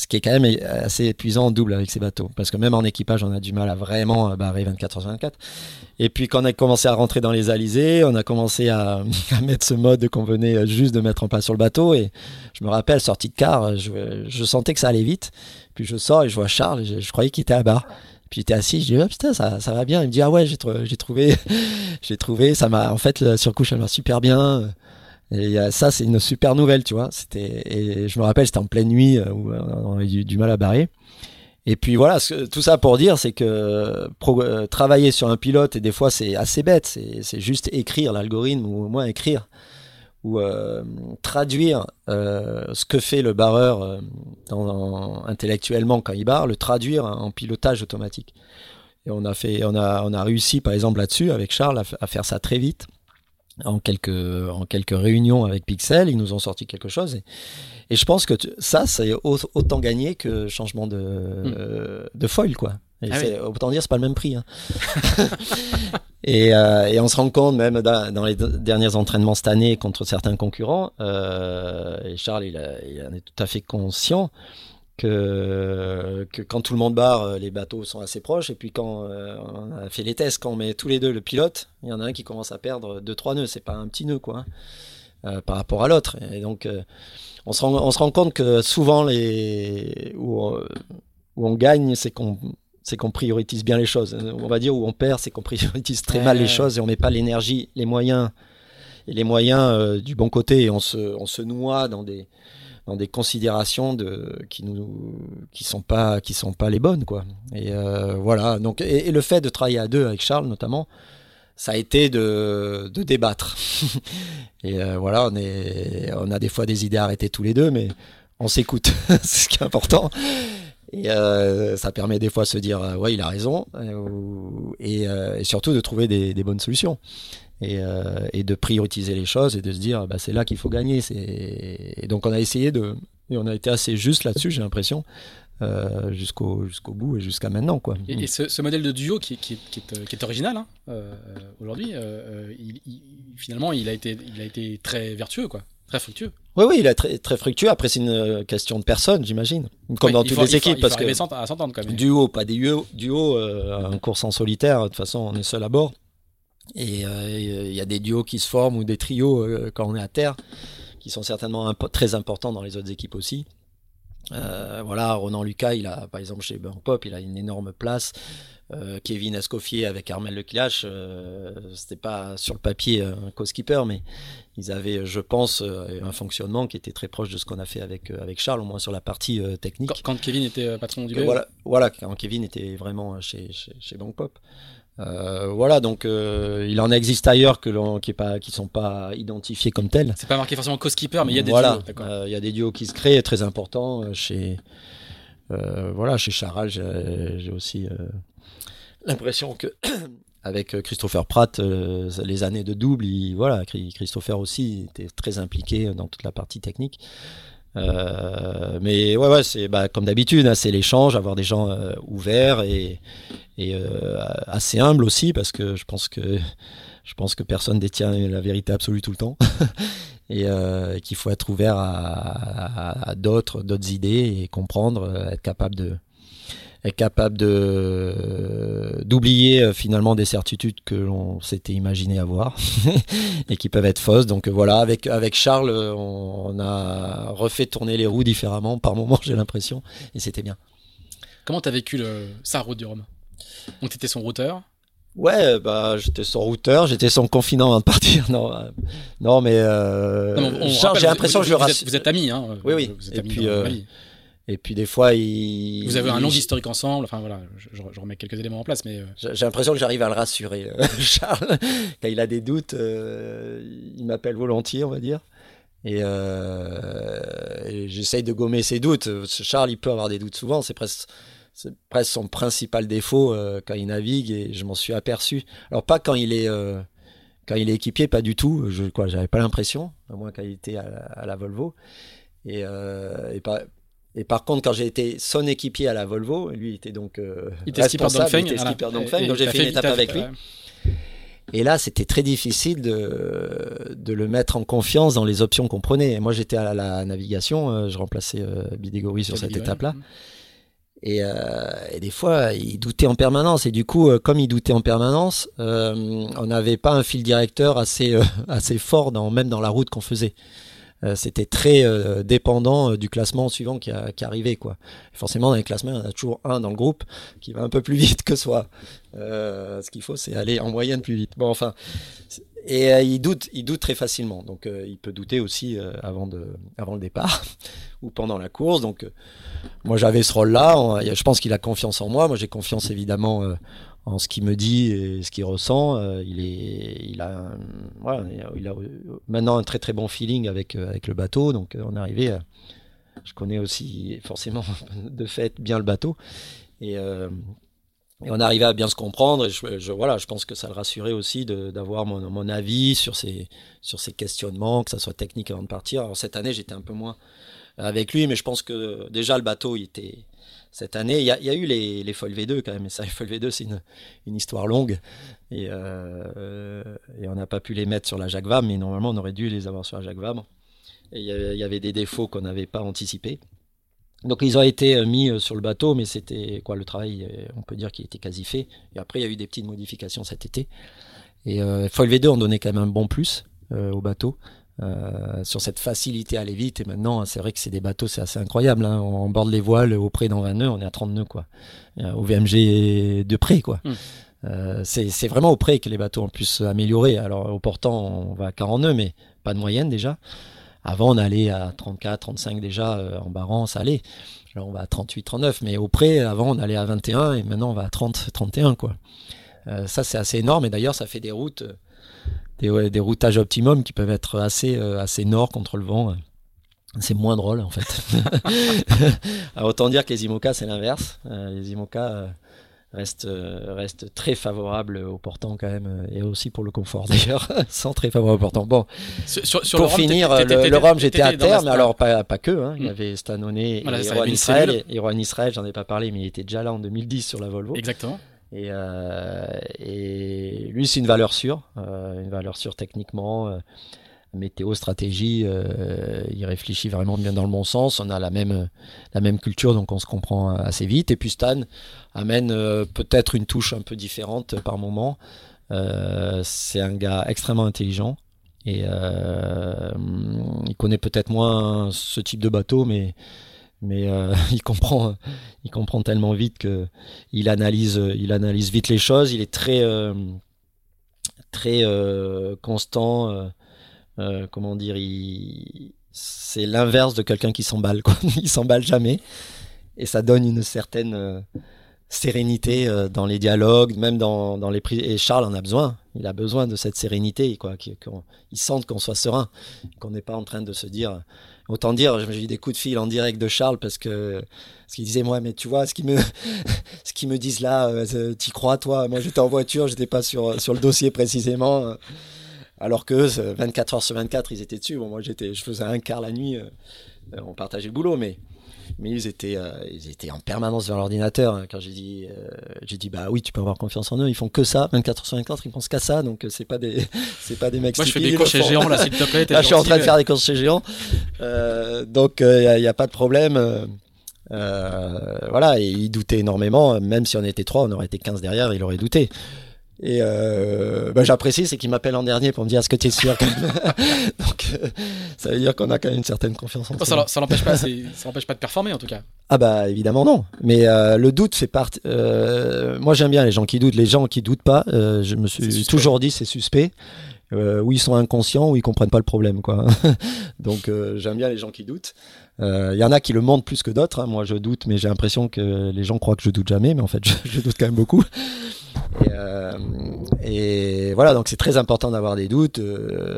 Ce qui est quand même assez épuisant en double avec ces bateaux. Parce que même en équipage, on a du mal à vraiment barrer 24 h 24. Et puis quand on a commencé à rentrer dans les alizés, on a commencé à, mettre ce mode qu'on venait juste de mettre en place sur le bateau. Et je me rappelle, sortie de car, je, je sentais que ça allait vite. Puis je sors et je vois Charles, je, croyais qu'il était à barre. Puis il était assis, je dis, oh, putain, ça, ça va bien. Il me dit, ah ouais, j'ai trouvé, j'ai trouvé, ça m'a, en fait, la surcouche, elle va super bien. Et ça, c'est une super nouvelle, tu vois. Et je me rappelle, c'était en pleine nuit euh, où on avait du, mal à barrer. Et puis voilà, tout ça pour dire, c'est que euh, travailler sur un pilote, et des fois c'est assez bête, c'est juste écrire l'algorithme, ou au moins écrire, ou euh, traduire ce que fait le barreur intellectuellement quand il barre, le traduire en pilotage automatique. Et on a, fait, on a, on a réussi par exemple là-dessus avec Charles à faire ça très vite en quelques, en quelques réunions avec Pixel, ils nous ont sorti quelque chose. Et, et je pense que ça, c'est autant gagné que changement de, hmm. de foil, quoi. Et ah Autant dire, c'est pas le même prix. Hein. et, euh, et, on se rend compte, même dans, les derniers entraînements cette année contre certains concurrents, euh, et Charles, il, il en est tout à fait conscient, que, que, quand tout le monde barre, euh, les bateaux sont assez proches. Et puis quand euh, on a fait les tests, quand on met tous les deux le pilote, il y en a un qui commence à perdre 2-3 nœuds. C'est pas un petit nœud, quoi, hein, euh, par rapport à l'autre. Et donc, on, se rend, on se rend compte que souvent, les, où, où on gagne, c'est qu'on c'est qu'on priorise bien les choses. On va dire où on perd, c'est qu'on priorise très mal les choses et on met pas l'énergie, les moyens et les moyens du bon côté. Et on se, on se noie dans des dans des considérations qui nous qui sont pas les bonnes et euh, voilà donc le fait de travailler à deux avec Charles notamment ça a été de, débattre. et euh, voilà, on, a des fois des idées arrêtées tous les deux, mais on s'écoute, c'est ce qui est important. Et euh, ça permet des fois de se dire, ouais, il a raison, et, surtout de trouver des bonnes solutions. Et, et, de prioriser les choses et de se dire, bah, c'est là qu'il faut gagner. Et donc on a essayé de, et on a été assez juste là-dessus, j'ai l'impression, euh, jusqu'au jusqu'au bout et jusqu'à maintenant quoi. Et, ce, modèle de duo qui, qui, qui, est, qui est, original hein, euh, aujourd'hui, euh, il, finalement il a été il a été très vertueux quoi, très fructueux. Oui oui, il est très très fructueux. Après c'est une question de personne j'imagine, comme dans toutes les équipes parce que à s'entendre quand même. Duo pas des duos, duo en course en solitaire de toute façon on est seul à bord et il y a des duos qui se forment ou des trios quand on est à terre qui sont certainement très importants dans les autres équipes aussi. Euh, voilà, Ronan Lucas, il a, par exemple, chez Burn Pop, il a une énorme place. Euh, Kevin Escoffier avec Armel Leclash, euh, c'était pas sur le papier un co-skipper, mais ils avaient, je pense, euh, un fonctionnement qui était très proche de ce qu'on a fait avec, avec Charles, au moins sur la partie technique. Quand, Kevin était patron du voilà, voilà, quand Kevin était vraiment chez, chez, chez Pop. Euh, voilà, donc euh, il en existe ailleurs que qui ne qui sont pas identifiés comme tels. C'est pas marqué forcément co-skipper, mais il y a des voilà, duos. Euh, il y a des duos qui se créent, très importants. Chez, voilà, chez Charal, j'ai aussi l'impression que avec Christopher Pratt, les années de double, voilà, Christopher aussi était très impliqué dans toute la partie technique. Euh, mais ouais, ouais, c'est bah, comme d'habitude, hein, c'est l'échange, avoir des gens euh, ouverts et, et euh, assez humbles aussi, parce que je pense que je pense que personne détient la vérité absolue tout le temps, et qu'il faut être ouvert à, d'autres d'autres idées et comprendre, être capable de être capable de d'oublier euh, finalement des certitudes que l'on s'était imaginé avoir et qui peuvent être fausses. Donc euh, voilà, avec avec Charles, on, a refait tourner les roues différemment par moment, j'ai l'impression, et c'était bien. Comment t'as vécu le, sa route du Rhum? Donc t'étais son routeur. Ouais, bah j'étais son routeur, j'étais son confinant avant de partir. Non, euh, non mais euh, j'ai l'impression que je vous, êtes, vous êtes amis, hein. Oui, oui. Vous êtes et puis, et puis des fois, il. Vous avez un long historique ensemble. Enfin voilà, je, remets quelques éléments en place, mais. Euh, j'ai l'impression que j'arrive à le rassurer, euh, Charles. Quand il a des doutes, euh, il m'appelle volontiers, on va dire. Et, j'essaye de gommer ses doutes. Charles, il peut avoir des doutes souvent. C'est presque, presque son principal défaut quand il navigue, et je m'en suis aperçu. Alors pas quand il est quand il est équipier, pas du tout. Je quoi, j'avais pas l'impression, à moins quand il était à, la Volvo. Et, et pas, et par contre, quand j'ai été son équipier à la Volvo, lui était donc euh, il était skipper Dongfeng, il était skipper Dongfeng, donc j'ai fait une étape avec lui. Et là, c'était très difficile de, de le mettre en confiance dans les options qu'on prenait. Et moi, j'étais à la navigation, euh, je remplaçais euh, Bidégouri sur cette étape-là. Et, euh, et, des fois, il doutait en permanence. Et du coup, euh, comme il doutait en permanence, euh, on n'avait pas un fil directeur assez, assez fort, dans, même dans la route qu'on faisait. Euh, c'était très euh, dépendant euh, du classement suivant qui, qui arrivait quoi. Forcément dans les classements, il y en a toujours un dans le groupe qui va un peu plus vite que soi. ce qu'il faut, c'est aller en moyenne plus vite. Bon enfin, et il doute, il doute très facilement. Donc il peut douter aussi avant de, avant le départ ou pendant la course. Donc moi j'avais ce rôle-là. Je pense qu'il a confiance en moi. Moi j'ai confiance évidemment en ce qu'il me dit et ce qu'il ressent. Euh, il, est, il, a, voilà, il a maintenant un très très bon feeling avec, euh, avec le bateau. Donc euh, on est arrivé. je connais aussi forcément de fait bien le bateau. Et, et on arrivé à bien se comprendre. Et je, voilà, je pense que ça le rassurait aussi d'avoir mon, avis sur ces, questionnements, que ça soit technique avant de partir. Alors cette année, j'étais un peu moins avec lui, mais je pense que déjà le bateau était cette année. Il y, a, eu les, les Foil V2 quand même, et ça, les Foil V2, c'est une, histoire longue. Et, euh, et on n'a pas pu les mettre sur la Jacques Vabre, mais normalement, on aurait dû les avoir sur la Jacques Vabre. Et il y avait, des défauts qu'on n'avait pas anticipés. Donc ils ont été euh, mis euh, sur le bateau, mais c'était quoi le travail, on peut dire qu'il était quasi fait. Et après, il y a eu des petites modifications cet été. Et euh, Foil V2 ont donné quand même un bon plus au bateau. Euh, sur cette facilité à aller vite. Et maintenant, c'est vrai que c'est des bateaux, c'est assez incroyable. Hein. On borde les voiles au près dans 20 nœuds, on est à 30 nœuds, quoi. Euh, au VMG de près, quoi. Euh, c'est vraiment au près que les bateaux ont pu s'améliorer. Alors, au portant, on va à 40 nœuds, mais pas de moyenne déjà. Avant, on allait à 34, 35 déjà en barrant, ça allait. Alors, on va à 38, 39, mais au près, avant, on allait à 21 et maintenant, on va à 30, 31, quoi. ça, c'est assez énorme. Et d'ailleurs, ça fait des routes, des, des, routages optimum qui peuvent être assez, assez nord contre le vent. C'est moins drôle en fait. autant dire que les IMOCA c'est l'inverse. les IMOCA reste, euh, reste très favorable au portant quand même, euh, et aussi pour le confort d'ailleurs, sans très favorable au portant. Bon, sur, pour finir, le, Rome j'étais à terre, mais alors pas, pas que, hein. il y hmm. avait Stanone et voilà, Israël, et Israël, j'en ai pas parlé, mais il était déjà là en 2010 sur la Volvo. Exactement. Et, euh, et lui, c'est une valeur sûre, une valeur sûre techniquement météo, stratégie, euh, il réfléchit vraiment bien dans le bon sens. On a la même, culture, donc on se comprend assez vite. Et puis Stan amène euh, peut-être une touche un peu différente par moment. Euh, c'est un gars extrêmement intelligent et il connaît peut-être moins ce type de bateau, mais mais il comprend tellement vite que il analyse il analyse vite les choses. Il est très constant euh, comment dire, c'est l'inverse de quelqu'un qui s'emballe. Quoi. il s'emballe jamais. Et ça donne une certaine euh, sérénité euh, dans les dialogues, même dans, dans les prises. Et Charles en a besoin. Il a besoin de cette sérénité, quoi. il sente qu'on soit serein, qu'on n'est pas en train de se dire. Autant dire, j'ai eu des coups de fil en direct de Charles parce que ce qu'il disait moi, mais tu vois, ce qu'ils me, me disent là, t'y crois toi? Moi, j'étais en voiture, j'étais pas sur sur le dossier précisément alors que 24 heures sur 24, ils étaient dessus. Bon, moi, j'étais, je faisais un quart la nuit, euh, euh, on partageait le boulot, mais, mais ils, étaient, euh, ils étaient en permanence vers l'ordinateur. Hein. quand j'ai dit, j'ai dit, bah oui, tu peux avoir confiance en eux, ils font que ça, 24 heures sur 24, ils pensent qu'à ça, donc c'est pas des, c'est pas des mecs Moi, je fais des courses chez Géant, là, s'il te plaît. Là, je suis en train de faire des courses chez Géant. donc, il n'y a, pas de problème. voilà, et il doutait énormément, même si on était trois, on aurait été 15 derrière, il aurait douté. Et euh, bah, j'apprécie, c'est qu'il m'appelle en dernier pour me dire est-ce que tu es sûr Donc euh, ça veut dire qu'on a quand même une certaine confiance en oh, Ça, ça l'empêche pas, ça l'empêche pas de performer en tout cas? Ah bah évidemment non. Mais euh, le doute fait partie. Euh, moi j'aime bien les gens qui doutent. Les gens qui doutent pas, je me suis toujours dit c'est suspect. Où ils sont inconscients, ou ils comprennent pas le problème, quoi. Donc j'aime bien les gens qui doutent. Il y en a qui le montrent plus que d'autres. Hein. Moi, je doute, mais j'ai l'impression que les gens croient que je doute jamais, mais en fait, je, je doute quand même beaucoup. Et, euh, et, voilà, donc c'est très important d'avoir des doutes, euh,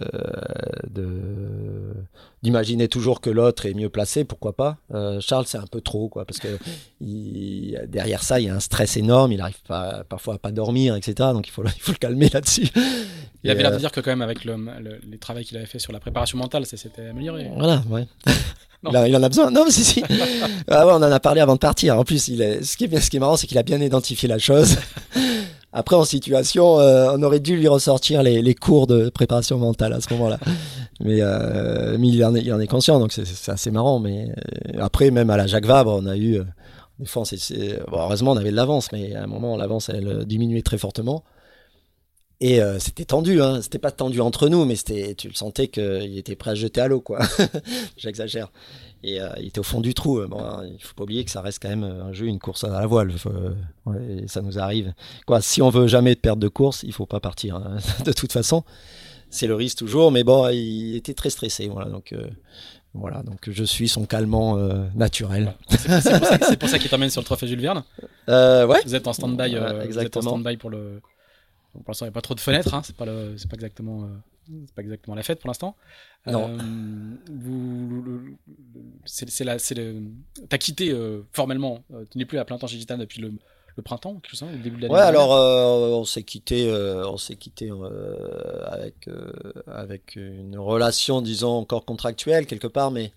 d'imaginer toujours que l'autre est mieux placé, pourquoi pas. Euh, Charles, c'est un peu trop, quoi, parce que il, derrière ça, il y a un stress énorme, il arrive pas, parfois à pas dormir, etc. Donc il faut, il faut le calmer là-dessus. Il avait l'air de dire que quand même avec le, les travaux qu'il avait fait sur la préparation mentale, ça s'était amélioré. Voilà, ouais. Il, en a besoin. Non, mais si, si. ah ouais, on en a parlé avant de partir. En plus, il est... ce, qui est, ce qui est marrant, c'est qu'il a bien identifié la chose. Après, en situation, euh, on aurait dû lui ressortir les, cours de préparation mentale à ce moment-là. Mais, euh, il, en est, conscient, donc c'est assez marrant. Mais euh, après, même à la Jacques Vabre, on a eu. Des fois, heureusement, on avait de l'avance, mais à un moment, l'avance, elle diminuait très fortement. Et c'était tendu, hein. c'était pas tendu entre nous, mais tu le sentais qu'il était prêt à jeter à l'eau, quoi. J'exagère. Et euh, il était au fond du trou. Bon, hein, il faut pas oublier que ça reste quand même un jeu, une course à la voile. ouais, ça nous arrive. Quoi, si on veut jamais perdre de course, il faut pas partir. Hein. de toute façon, c'est le risque toujours. Mais bon, il était très stressé. Voilà, donc. Euh, voilà, donc je suis son calmant euh, naturel. C'est pour ça, qu'il t'emmène sur le trophée Jules Verne. ouais. Vous êtes en stand-by. exactement. stand pour le. Pour l'instant, il n'y a pas trop de fenêtres. Hein. C'est pas, le... pas exactement c'est pas exactement la fête pour l'instant. Non. Euh, c'est la, c'est le, t'as quitté euh, formellement. Euh, tu n'es plus à plein temps chez Gitane depuis le, le printemps, quelque chose, le début de l'année. Ouais, alors on s'est quitté, on s'est quitté avec avec une relation, disons encore contractuelle quelque part, mais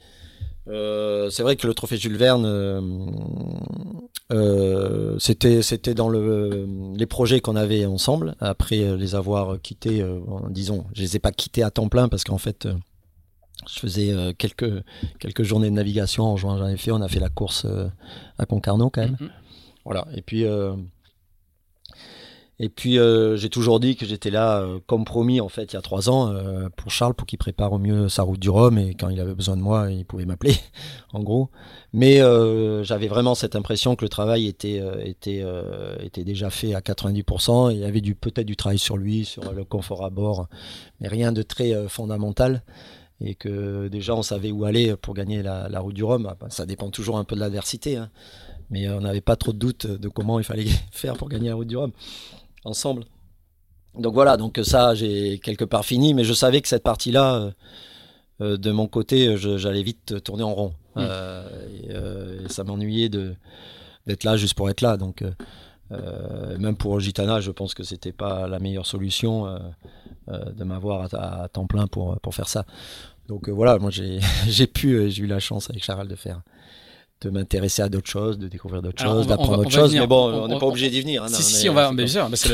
euh, c'est vrai que le trophée Jules Verne, euh, euh, c'était c'était dans le, les projets qu'on avait ensemble. Après les avoir quittés, disons, je les ai pas quittés à temps plein parce qu'en fait, je faisais quelques quelques journées de navigation en juin. J'en ai fait. On a fait la course à Concarneau quand même. Mm-hmm. Voilà. Et puis et puis euh, j'ai toujours dit que j'étais là, euh, comme promis en fait, il y a trois ans, euh, pour Charles, pour qu'il prépare au mieux sa route du Rhum. Et quand il avait besoin de moi, il pouvait m'appeler, en gros. Mais j'avais vraiment cette impression que le travail était était était déjà fait à 90%. il y avait peut-être du travail sur lui, sur le confort à bord, mais rien de très fondamental. Et que déjà on savait où aller pour gagner la, route du Rhum. Ça dépend toujours un peu de l'adversité, hein. mais on n'avait pas trop de doutes de comment il fallait faire pour gagner la route du Rhum. Ensemble. Donc voilà, donc ça, j'ai quelque part fini, mais je savais que cette partie-là, de mon côté, j'allais vite tourner en rond. Mmh. et, ça m'ennuyait de d'être là juste pour être là. Donc même pour Gitana, je pense que c'était pas la meilleure solution de m'avoir à, à, temps plein pour, pour faire ça. Donc voilà, moi j'ai pu, j'ai eu la chance avec Charles de faire de m'intéresser à d'autres choses, de découvrir d'autres choses, d'apprendre d'autres choses. Mais bon, on n'est pas obligé d'y venir. Hein, si, si, on va. bien sûr, c'est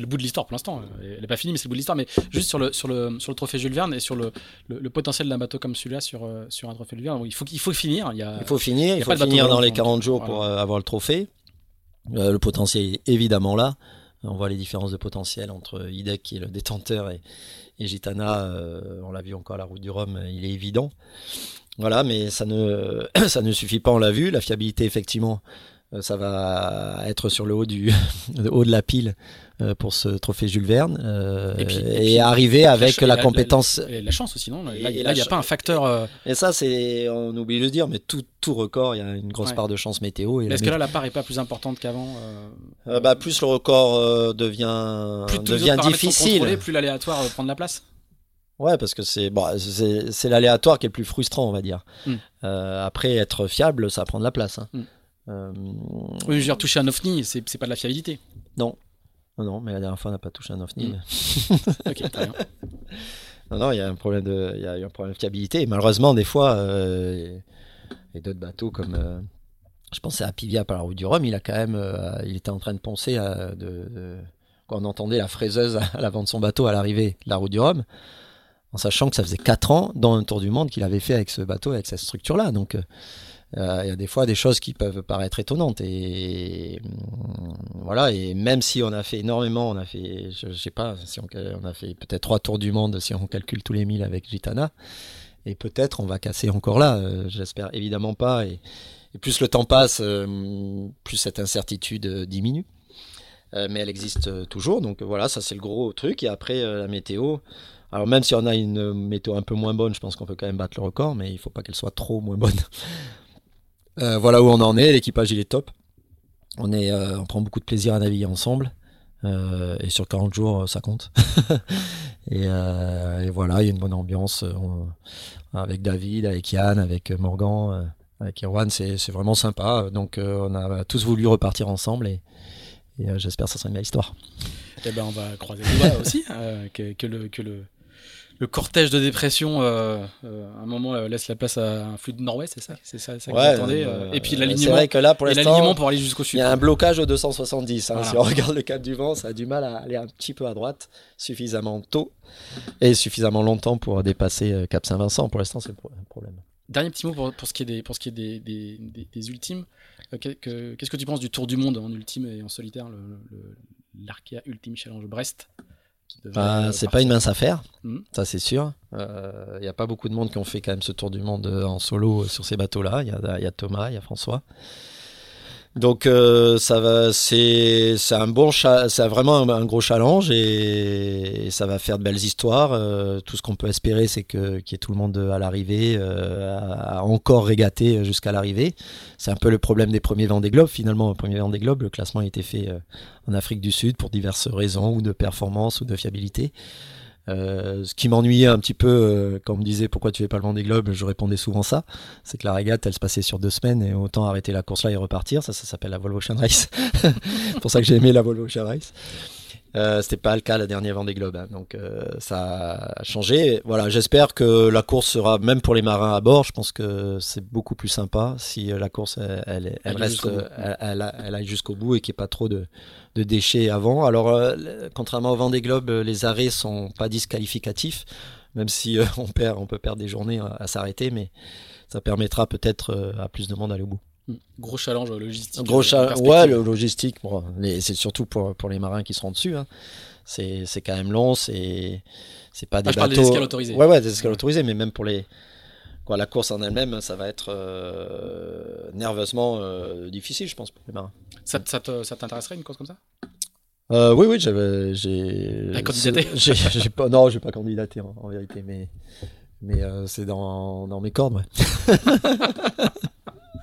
le, bout de l'histoire pour l'instant. Elle n'est pas finie, mais c'est le bout de l'histoire. Mais juste sur le, sur, le, sur le trophée Jules Verne et sur le, le, potentiel d'un bateau comme celui-là sur, euh, sur un trophée Jules Verne, il faut, il faut finir. Il, y a, il faut finir, il, faut finir dans les 40 jours pour euh, avoir le trophée. Euh, le potentiel est évidemment là. On voit les différences de potentiel entre IDEC qui est le détenteur et, et Gitana, on l'a vu encore à la route du Rhum, il est évident. Voilà, mais ça ne, ça ne suffit pas, on l'a vu. La fiabilité, effectivement, euh, ça va être sur le haut, du, haut de la pile euh, pour ce trophée Jules Verne. Euh, et, arriver avec la, compétence. La, la, chance aussi, non Là, il n'y a pas un facteur. Et ça, c'est, on oublie de le dire, mais tout, tout record, il y a une grosse part de chance météo. Est-ce que là, la part n'est pas plus importante qu'avant bah, Plus le record devient, plus devient difficile. plus l'aléatoire prend de la place Ouais, parce que c'est bon, c'est l'aléatoire qui est le plus frustrant, on va dire. Hmm. Euh, après, être fiable, ça prend de la place. Hein. Hmm. Euh... Oui, je veux dire, toucher un ovni, c'est pas de la fiabilité. Non. Non, non, mais la dernière fois, on n'a pas touché un ovni. Hmm. ok, très bien. Non, non, il y a un problème de, il y a un problème de fiabilité. Et malheureusement, des fois, euh, et d'autres bateaux comme, euh, je pensais à Pivia par la route du Rhum, il a quand même, euh, il était en train de penser à, de, quand on entendait la fraiseuse à l'avant de son bateau à l'arrivée de la route du Rhum en sachant que ça faisait 4 ans dans un tour du monde qu'il avait fait avec ce bateau, avec cette structure-là. Donc, euh, il y a des fois des choses qui peuvent paraître étonnantes. Et mm, voilà, et même si on a fait énormément, on a fait, je, sais pas, si on, a fait peut-être 3 tours du monde si on calcule tous les milles avec Gitana. Et peut-être on va casser encore là, euh, j'espère évidemment pas. Et, plus le temps passe, euh, plus cette incertitude diminue. mais elle existe toujours, donc voilà, ça c'est le gros truc. Et après, la météo, alors même si on a une météo un peu moins bonne, je pense qu'on peut quand même battre le record, mais il faut pas qu'elle soit trop moins bonne. Euh, voilà où on en est, l'équipage il est top. On, est, euh, on prend beaucoup de plaisir à naviguer ensemble. Euh, et sur 40 jours, ça compte. et, voilà, il y a une bonne ambiance avec David, avec Yann, avec Morgan, avec Erwan. C'est vraiment sympa. Donc on a tous voulu repartir ensemble et, j'espère que ça sera une belle histoire. Eh ben, on va croiser les doigts aussi, le, le cortège de dépression, euh, euh, à un moment, euh, laisse la place à un flux de nord-ouest, c'est ça? C'est ça, ça que vous attendez Et puis l'alignement. Que là, pour l'instant, pour aller jusqu'au sud. Il y a un blocage au 270. Hein. Si on regarde le cap du vent, ça a du mal à aller un petit peu à droite, suffisamment tôt et suffisamment longtemps pour dépasser Cap Saint-Vincent. Pour l'instant, c'est le problème. Dernier petit mot pour, pour, ce qui est des, pour ce qui est des, des, des, ultimes. Qu'est-ce que tu penses du Tour du monde en ultime et en solitaire, l'Arkea Ultime Challenge Brest? Bah, c'est pas une mince affaire, hmm. ça c'est sûr. Il euh, n'y a pas beaucoup de monde qui ont fait quand même ce tour du monde euh, en solo sur ces bateaux-là. Il y, y a, Thomas, il y a François. Donc euh, ça va, c'est un bon, c'est vraiment un, gros challenge et, ça va faire de belles histoires. Euh, tout ce qu'on peut espérer, c'est que qu'il y ait tout le monde à l'arrivée, euh, à, encore régater jusqu'à l'arrivée. C'est un peu le problème des premiers Vendée Globe finalement. Le premier Vendée Globe, le classement a été fait en Afrique du Sud pour diverses raisons ou de performance ou de fiabilité. Euh, ce qui m'ennuyait un petit peu euh, quand on me disait pourquoi tu fais pas le Vendée Globe, je répondais souvent ça. C'est que la régate, elle se passait sur deux semaines et autant arrêter la course là et repartir. Ça, ça s'appelle la Volvo Ocean Race. pour ça que j'ai aimé la Volvo Ocean Race. Euh, c'était pas le cas la dernière Vendée Globe, hein. donc euh, ça a changé. Voilà, j'espère que la course sera même pour les marins à bord. Je pense que c'est beaucoup plus sympa si la course elle, elle, reste, elle, elle, aille jusqu'au bout et qu'il n'y ait pas trop de, de déchets avant. Alors, euh, contrairement au Vendée Globe, euh, les arrêts sont pas disqualificatifs, même si euh, on perd, on peut perdre des journées à, s'arrêter, mais ça permettra peut-être à plus de monde d'aller au bout. Hmm. Gros challenge logistique. Gros challenge, ouais, le logistique, bon, c'est surtout pour, pour les marins qui seront dessus. Hein. C'est quand même long, c'est c'est pas ah, des ah, je bateaux. Parle des escales autorisées. Ouais, ouais, des escales autorisées, mais même pour les quoi, la course en elle-même, ça va être nerveusement difficile, je pense, pour les marins. Ça, ça t'intéresserait une course comme ça? Euh, oui, oui, j'avais, j'ai. candidaté j'ai, pas, Non, j'ai pas candidaté en, vérité, mais, mais euh, c'est dans, dans, mes cordes, ouais.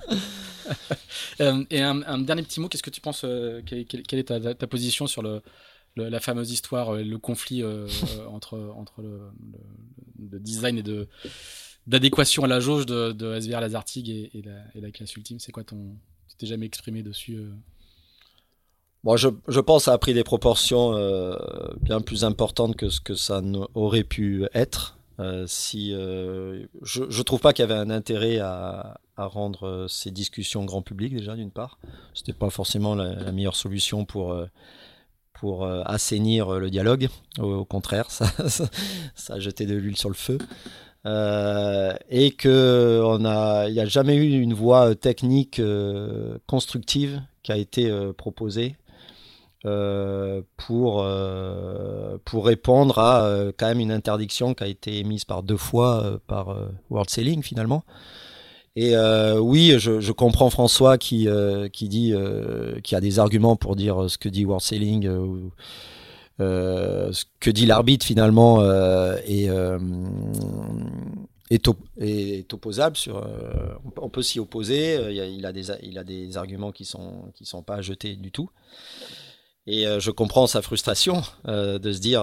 et un, dernier petit mot, qu'est-ce que tu penses quelle, est ta, position sur le, la fameuse histoire, le conflit entre, entre le, design et de d'adéquation à la jauge de, de SVR Lazartig et, et, la, et la classe ultime C'est quoi ton. Tu t'es jamais exprimé dessus Moi, je, je, pense que ça a pris des proportions euh, bien plus importantes que ce que ça aurait pu être. Euh, si euh, je ne trouve pas qu'il y avait un intérêt à, rendre ces discussions grand public déjà d'une part. C'était pas forcément la, meilleure solution pour pour assainir le dialogue. Au, contraire, ça, ça, a jeté de l'huile sur le feu. Euh, et que on a, n'y a jamais eu une voie technique euh, constructive qui a été euh, pour pour répondre à quand même une interdiction qui a été émise par deux fois par World Sailing finalement. Et oui, je, je, comprends François qui qui dit qui a des arguments pour dire ce que dit World Sailing. Euh, ce que dit l'arbitre finalement euh, est, euh, est, est, opposable. Sur, on peut s'y opposer. Il, a des, il a des arguments qui sont qui sont pas jetés du tout. Et je comprends sa frustration de se dire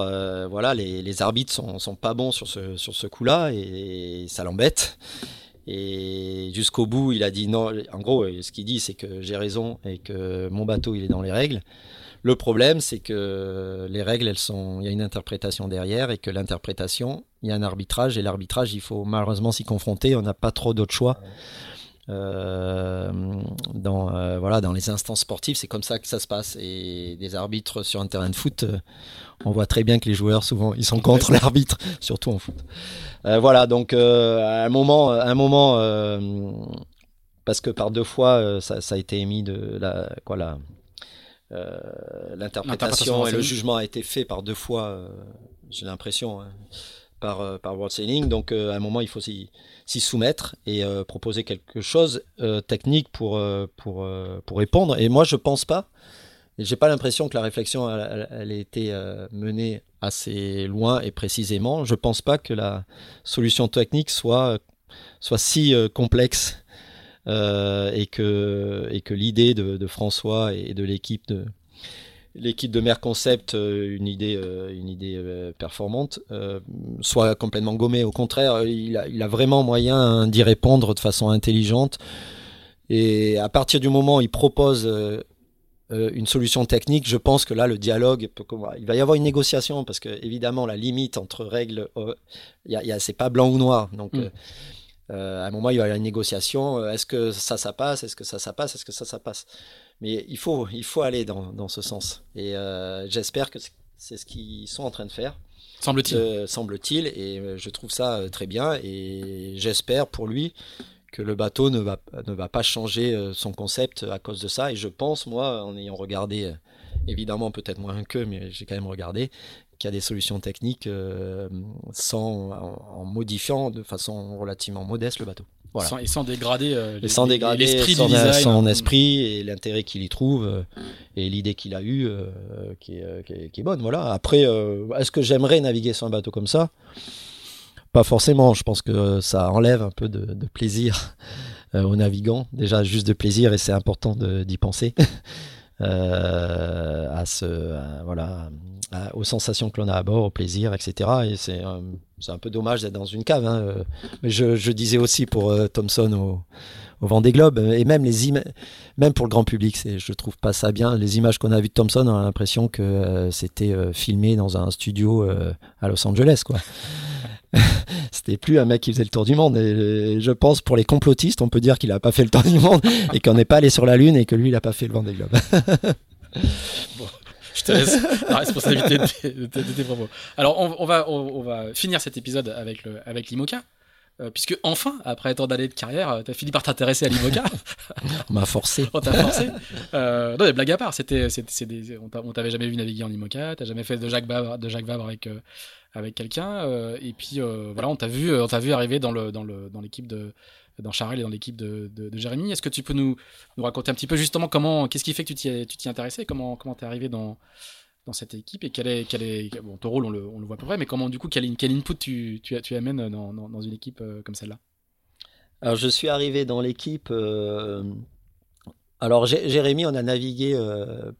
voilà les, arbitres sont, sont pas bons sur ce sur ce coup-là et, ça l'embête. Et jusqu'au bout, il a dit non. En gros, ce qu'il dit, c'est que j'ai raison et que mon bateau, il est dans les règles. Le problème, c'est que les règles, elles sont, il y a une interprétation derrière et que l'interprétation, il y a un arbitrage et l'arbitrage, il faut malheureusement s'y confronter. On n'a pas trop d'autres choix. Euh, dans euh, voilà dans les instances sportives c'est comme ça que ça se passe. Et des arbitres sur un terrain de foot euh, on voit très bien que les joueurs souvent ils sont contre l'arbitre surtout en foot. Voilà donc à un moment un moment parce que par deux fois ça, ça, a été émis de la quoi la l'interprétation et le jugement a été fait par deux fois, j'ai l'impression, hein, par, euh, par World Sailing. Donc à un moment, il faut s'y soumettre et proposer quelque chose technique pour, pour, pour répondre. Et moi, je pense pas. J'ai pas l'impression que la réflexion ait été menée assez loin et précisément. Je pense pas que la solution technique soit soit si complexe euh, et que, et que l'idée de, de, François et de l'équipe de l'équipe de Mer Concept, euh, une idée, euh, une idée performante, soit complètement gommée. Au contraire, il a, il a vraiment moyen d'y répondre de façon intelligente. Et à partir du moment où il propose une solution technique, je pense que là, le dialogue, il va y avoir une négociation parce que évidemment, la limite entre règles, c'est pas blanc ou noir. Donc, mm. Euh, à un moment, il y a une négociation. Euh, est-ce que ça, ça passe? Est-ce que ça, ça passe? Est-ce que ça, ça passe? Mais il faut, il faut aller dans, dans ce sens. Et euh, j'espère que c'est ce qu'ils sont en train de faire. Semble-t-il. Semble-t-il. Et je trouve ça très bien. Et j'espère pour lui que le bateau ne va, ne va pas changer son concept à cause de ça. Et je pense, moi, en ayant regardé, évidemment peut-être moins que, mais j'ai quand même regardé, qu'il y a des solutions techniques euh, sans, en, modifiant de façon relativement modeste le bateau. Voilà. Sans, et sans dégrader euh, sans dégrader l'esprit son, son esprit et l'intérêt qu'il y trouve euh, et l'idée qu'il a eue qui, est, qui, est, qui, est, bonne. Voilà. Après, est-ce que j'aimerais naviguer sur un bateau comme ça? Pas forcément. Je pense que ça enlève un peu de, de plaisir aux navigants. Déjà, juste de plaisir et c'est important d'y penser. à ce, voilà aux sensations que l'on a à bord, au plaisir, etc. Et c'est c'est un peu dommage d'être dans une cave. Hein. Euh, mais je, je, disais aussi pour euh, Thomson au, au Vendée Globe, et même, les même pour le grand public, je trouve pas ça bien. Les images qu'on a vues de Thomson, on a l'impression que euh, c'était filmé dans un studio à Los Angeles. quoi. c'était plus un mec qui faisait le tour du monde. Et je pense pour les complotistes, on peut dire qu'il a pas fait le tour du monde et qu'on n'est pas allé sur la Lune et que lui, il a pas fait le Vendée Globe. bon. Je te laisse la responsabilité de, tes propos. Alors, on, va, on, va finir cet épisode avec, le, avec l'IMOCA. Euh, puisque enfin, après tant d'années de carrière, euh, tu as fini par t'intéresser à l'IMOCA. on m'a forcé. on t'a forcé. Euh, non, des blagues à part. C'était, c'était, on t'avait jamais vu naviguer en IMOCA. T'as jamais fait de Jacques Vabre, de Jacques Vabre avec, avec quelqu'un. et puis voilà, on t'a vu, on t'a vu arriver dans, le, dans, le, dans l'équipe de, dans Charel et dans l'équipe de, Jérémy. Est-ce que tu peux nous, nous, raconter un petit peu justement comment, qu'est-ce qui fait que tu t'y, tu t'y intéressais, comment comment t'es arrivé dans, dans cette équipe? Et quel est, quel est bon, ton rôle, on le, on le voit à peu près, mais comment du coup, quel, input tu, tu, amènes dans, dans, une équipe euh, comme celle-là? Alors je suis arrivé dans l'équipe euh, Alors Jérémy, on a navigué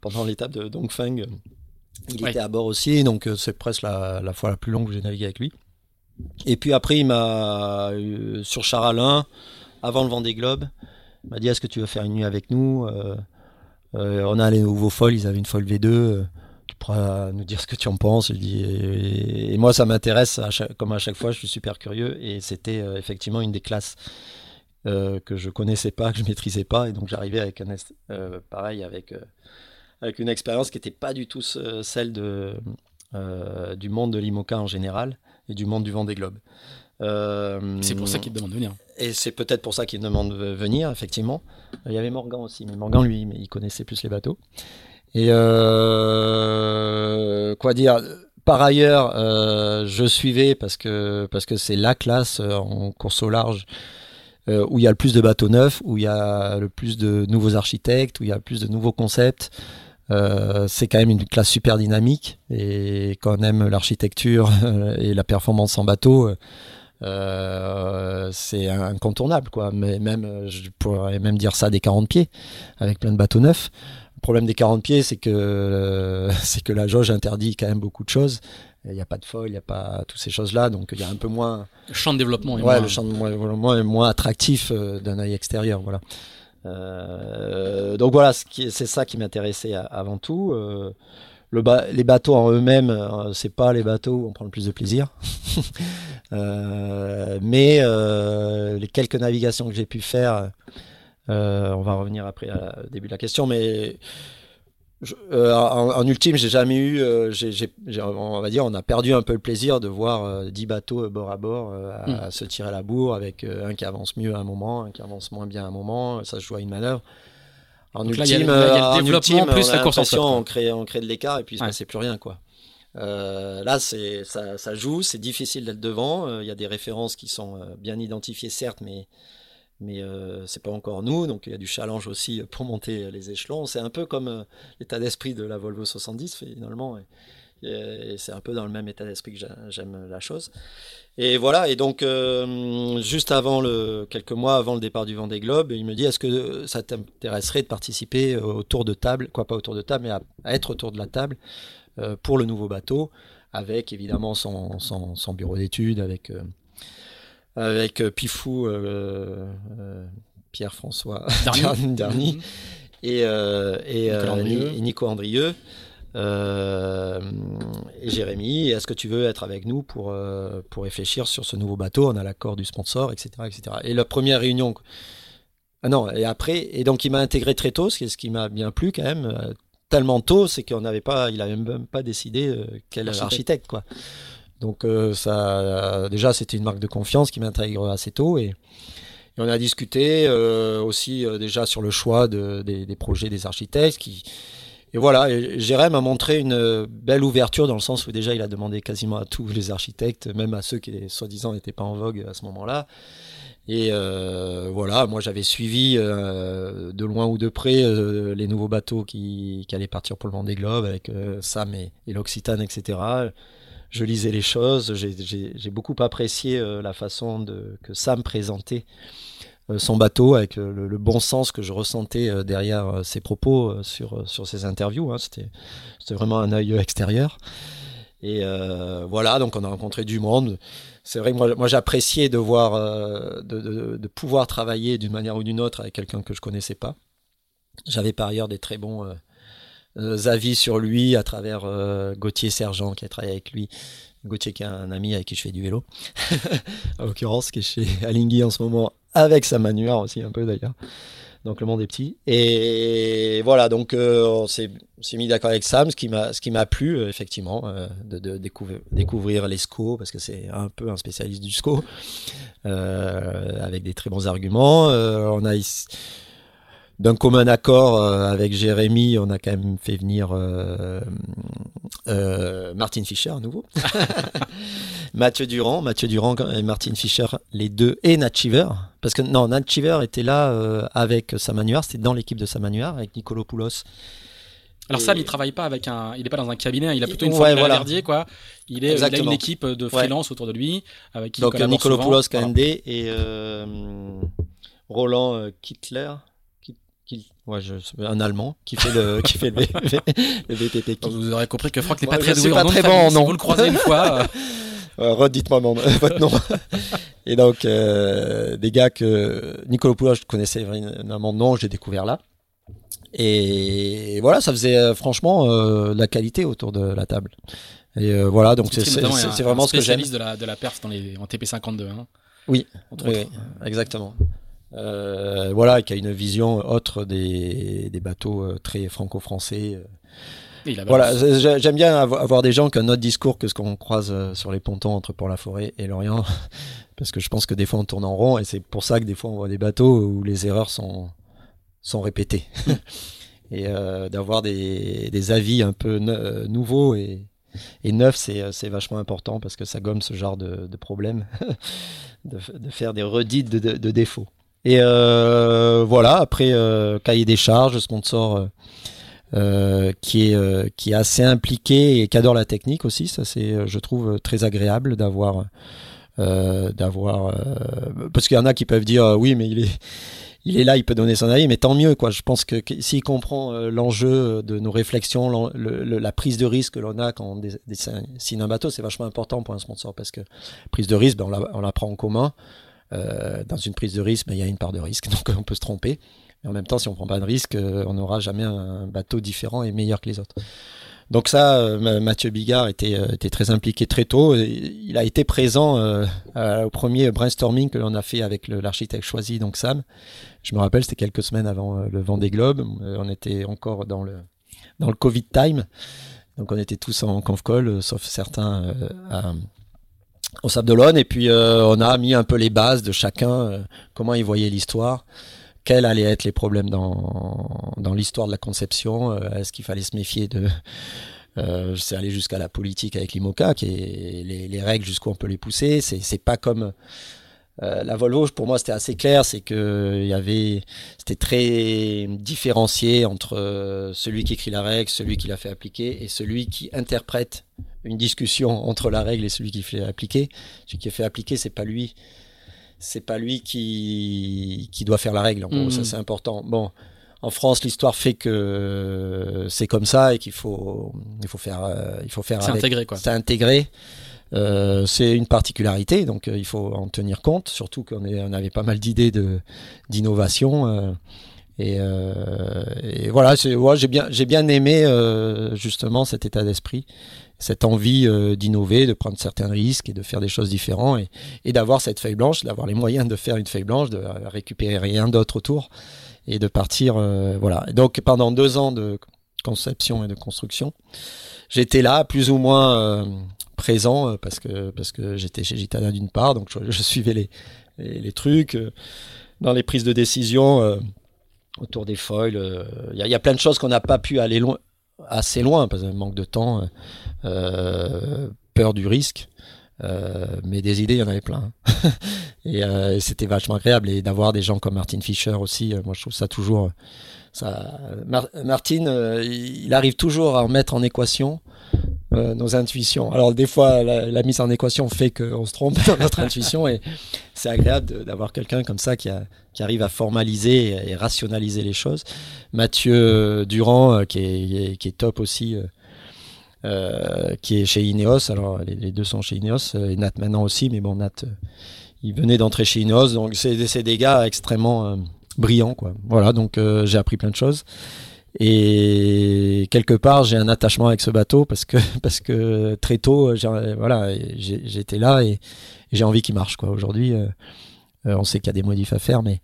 pendant l'étape de Dongfeng. Il était à bord aussi, donc c'est presque la, la, fois la plus longue que j'ai navigué avec lui. Et puis après, il m'a sur Charalin, avant le Vendée Globe, il m'a dit est-ce que tu veux faire une nuit avec nous? On a les nouveaux foils, ils avaient une foil V2 tu pourras nous dire ce que tu en penses. dis, et, moi, ça m'intéresse, comme à chaque fois, je suis super curieux. Et c'était euh, effectivement une des classes euh, que je connaissais pas, que je maîtrisais pas. Et donc, j'arrivais avec un, euh, pareil, avec, avec une expérience qui n'était pas du tout celle de, du monde de l'IMOCA en général et du monde du vent des globes. c'est pour ça qu'il demande de venir. Et c'est peut-être pour ça qu'il demande de venir, effectivement. Il y avait Morgan aussi, mais Morgan, lui, il connaissait plus les bateaux. Et euh, quoi dire Par ailleurs, euh, je suivais parce que parce que c'est la classe euh, en course au large où il y a le plus de bateaux neufs, où il y a le plus de nouveaux architectes, où il y a le plus de nouveaux concepts. C'est quand même une classe super dynamique et quand on aime l'architecture et la performance en bateau, c'est incontournable quoi. Mais même, je pourrais même dire ça des 40 pieds avec plein de bateaux neufs. Le problème des 40 pieds, c'est que, euh, c'est que la jauge interdit quand même beaucoup de choses. Il n'y a pas de foil, il n'y a pas toutes ces choses-là, donc il y a un peu moins. Le champ de développement est ouais, moins... le champ de moins, moins attractif euh, d'un œil extérieur, voilà. Euh, donc voilà, c'est ça qui m'intéressait avant tout. le les bateaux en eux-mêmes, c'est pas les bateaux où on prend le plus de plaisir. mais les quelques navigations que j'ai pu faire euh, on va revenir après au début de la question, mais euh, en, ultime, j'ai jamais eu, euh, on va dire, on a perdu un peu le plaisir de voir 10 bateaux bord à bord à, hmm. se tirer la bourre avec un qui avance mieux à un moment, un qui avance moins bien à un moment, ça se joue à une manœuvre. En ultime, il y, a, le développement plus la course en on crée, on crée de l'écart et puis ouais. c'est plus rien quoi. là, c'est ça, ça, joue, c'est difficile d'être devant. Il y a des références qui sont bien identifiées, certes, mais mais euh, c'est pas encore nous, donc il y a du challenge aussi pour monter les échelons. C'est un peu comme euh, l'état d'esprit de la Volvo 70 finalement, et, c'est un peu dans le même état d'esprit que j'aime la chose. Et voilà, et donc euh, juste avant le quelques mois avant le départ du Vendée Globe, il me dit est-ce que ça t'intéresserait de participer au tour de table, quoi pas autour de table, mais à, être autour de la table euh, pour le nouveau bateau, avec évidemment son bureau d'études, avec avec euh, Pifou, euh, euh, Pierre-François Dernier, mhm. et, et, Nico Andrieux. et Jérémy, est-ce que tu veux être avec nous pour, pour réfléchir sur ce nouveau bateau? On a l'accord du sponsor, etc., etc. Et la première réunion. Ah non, et après, et donc il m'a intégré très tôt, ce qui, ce qui m'a bien plu quand même, tellement tôt, c'est qu'on n'avait pas, il n'avait même pas décidé quel architecte, architecte quoi. Donc euh, ça, déjà, c'était une marque de confiance qui m'intègre assez tôt et, on a discuté euh, aussi euh, déjà sur le choix des, projets des architectes. Qui, et voilà, Jérém a montré une belle ouverture dans le sens où déjà il a demandé quasiment à tous les architectes, même à ceux qui soi-disant n'étaient pas en vogue à ce moment-là. Et voilà, moi j'avais suivi de loin ou de près les nouveaux bateaux qui, allaient partir pour le Vendée Globe avec Sam et, et l'Occitane, etc je lisais les choses. J'ai beaucoup apprécié euh, la façon de, que Sam présentait euh, son bateau avec le, bon sens que je ressentais euh, derrière ses propos sur, sur ses interviews. Hein. C'était vraiment un œil extérieur. Et voilà, donc on a rencontré du monde. C'est vrai que moi, j'appréciais de voir, de, de, pouvoir travailler d'une manière ou d'une autre avec quelqu'un que je connaissais pas. J'avais par ailleurs des très bons euh, avis sur lui à travers euh, Gauthier Sergent qui a travaillé avec lui. Gauthier qui est un ami avec qui je fais du vélo, en l'occurrence, qui est chez Alingui en ce moment, avec sa manuaire aussi un peu d'ailleurs. Donc le monde est petit. Et voilà, donc euh, on s'est mis d'accord avec Sam, ce qui m'a plu effectivement de, de découvrir, découvrir les SCO parce que c'est un peu un spécialiste du SCO avec des très bons arguments. on a d'un commun accord euh, avec Jérémy, on a quand même fait venir euh, euh, Martin Fischer à nouveau, Mathieu Durand, Mathieu Durand et Martin Fischer, les deux, et Nat Chiver, parce que non, Nat Chiver était là avec Samanuar, c'était dans l'équipe de Samanuar avec Nicolo Poulos. Alors Sam, il travaille pas avec un, il est pas dans un cabinet, il a plutôt une ouais, voilà. quoi. Il est, il a une équipe de freelance autour de lui, avec qui Donc Nicolo Poulos, KND et Roland Kittler. Qui, ouais, je, un Allemand qui fait le, qui fait le, le VTT. Vous aurez compris que Franck n'est pas Moi, très doué suis en pas nom très bon en Si vous le croisez une fois, euh, redites-moi votre nom. Et donc, euh, des gars que Nicolas Poulos, je connaissais vraiment de nom, j'ai découvert là. Et voilà, ça faisait euh, franchement euh, de la qualité autour de la table. Et euh, voilà, donc c'est vraiment un ce que j'aime. de la, de la perf dans les, en TP52. Hein, oui, exactement. Euh, voilà, qui a une vision autre des, des bateaux euh, très franco-français. euh. Voilà, j'aime bien avo- avoir des gens qui ont un autre discours que ce qu'on croise sur les pontons entre Port-la-Forêt et Lorient, parce que je pense que des fois on tourne en rond et c'est pour ça que des fois on voit des bateaux où les erreurs sont, sont répétées. et euh, d'avoir des, des avis un peu euh, nouveaux et, et neufs, c'est vachement important parce que ça gomme ce genre de, de problème, de, faire des redites de défauts. Et euh, voilà, après, euh, cahier des charges, sponsor euh, qui, est, qui est assez impliqué et qui adore la technique aussi. Ça, c'est, je trouve, très agréable d'avoir. D'avoir parce qu'il y en a qui peuvent dire oui mais il est il est là il peut donner son avis mais tant mieux quoi je pense que, s'il comprend l'enjeu de nos réflexions la prise de risque que l'on a quand on dessine un bateau c'est vachement important pour un sponsor parce que prise de risque ben, on, la, on la prend en commun euh, dans une prise de risque il y a une part de risque donc on peut se tromper mais en même temps si on prend pas de risque euh, on n'aura jamais un bateau différent et meilleur que les autres donc ça, euh, Ma- Mathieu Bigard était, très impliqué très tôt. Il a été présent au premier brainstorming que l'on a fait avec l'architecte choisi, donc Sam. Je me rappelle, c'était quelques semaines avant le Vendée Globe. On était encore dans le dans le Covid time, donc on était tous en conf call, sauf certains au Sable d'Olonne. Et puis euh, on a mis un peu les bases de chacun, euh, comment il voyait l'histoire quels allaient être les problèmes dans, dans l'histoire de la conception euh, Est-ce qu'il fallait se méfier de... Euh, c'est aller jusqu'à la politique avec l'IMOCA, qui est les, les règles jusqu'où on peut les pousser. C'est, pas comme euh, la Volvo. Pour moi, c'était assez clair. C'est que il y avait, c'était très différencié entre celui qui écrit la règle, celui qui la fait appliquer, et celui qui interprète une discussion entre la règle et celui qui fait appliquer. Celui qui fait appliquer, c'est pas lui c'est pas lui qui, qui doit faire la règle. En gros, Mhm. ça c'est important. Bon, en France, l'histoire fait que c'est comme ça et qu'il faut, il faut faire, euh, il faut faire C'est intégré, quoi. C'est intégré. Euh, c'est une particularité, donc euh, il faut en tenir compte. Surtout qu'on on avait pas mal d'idées de d'innovation. euh, et, euh, et voilà, ouais, j'ai bien, j'ai bien aimé justement cet état d'esprit, cette envie euh, d'innover, de prendre certains risques et de faire des choses différentes et, d'avoir cette feuille blanche, d'avoir les moyens de faire une feuille blanche, de récupérer rien d'autre autour et de partir. euh, voilà. Donc pendant deux ans de conception et de construction, j'étais là plus ou moins euh, présent parce que parce que j'étais chez Gitana d'une part, donc je, suivais les, les, trucs dans les prises de décision autour des foils. Il y, y a plein de choses qu'on n'a pas pu aller loin, assez loin parce que manque de temps, euh, euh, peur du risque. Euh, mais des idées, il y en avait plein. et euh, et c'était vachement agréable. Et d'avoir des gens comme Martin Fischer aussi, moi je trouve ça toujours. Ça, Mar- Martin, il arrive toujours à en mettre en équation euh, nos intuitions. Alors des fois, la, mise en équation fait qu'on se trompe dans notre intuition et c'est agréable d'avoir quelqu'un comme ça qui, arrive à formaliser et, rationaliser les choses. Mathieu Durand, euh, qui, est, top aussi, euh, qui est chez Ineos. Alors les, deux sont chez Ineos et Nat maintenant aussi, mais bon Nat, il venait d'entrer chez Ineos, donc c'est des gars extrêmement brillants quoi. Voilà, donc j'ai appris plein de choses. Et quelque part, j'ai un attachement avec ce bateau parce que parce que très tôt, voilà, j'étais là et, et j'ai envie qu'il marche quoi. Aujourd'hui, euh, euh, on sait qu'il y a des modifs à faire, mais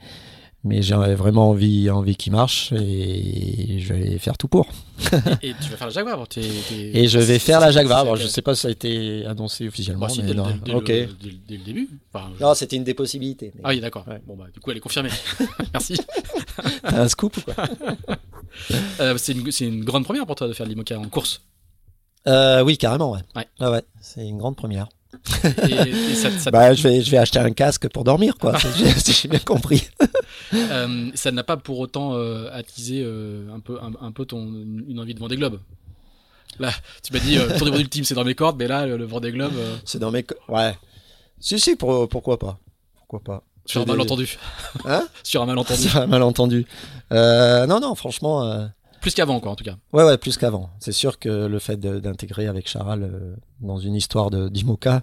mais j'ai vraiment envie envie qu'il marche et je vais faire tout pour. Et, et tu vas faire la Jaguar. t'es- Et je vais faire la Jaguar. Alors, je sais pas si ça a été annoncé officiellement. Si, mais dès, non. dès- le, dès- dès le début. Enfin, je- Non, c'était une des possibilités. mais- Ah oui, d'accord. Ouais. Bon, bah, du coup, elle est confirmée. Merci. T'as un scoop ou quoi? Euh, c'est une, grande première pour toi de faire de l'IMOCA en course. euh, Oui, carrément, ouais. Ouais. Ah ouais, c'est une grande première. Et, et ça, ça- Bah, je vais, je vais acheter un casque pour dormir, quoi. si j'ai- bien compris. euh, ça n'a pas pour autant attisé un, peu, un, un peu ton, une envie de Vendée Globe. Là, tu m'as dit, euh, tour ultime, c'est dans mes cordes, mais là, le, le Vendée Globe. C'est dans mes. co- Ouais. Si, si, pour- pourquoi pas Pourquoi pas Sur un des- malentendu. Hein Sur un malentendu. C'est un malentendu. Euh, non, non, franchement, euh, Plus qu'avant, quoi, en tout cas. ouais, ouais, plus qu'avant. C'est sûr que le fait d'intégrer avec Charal euh, dans une histoire de d'Imoca.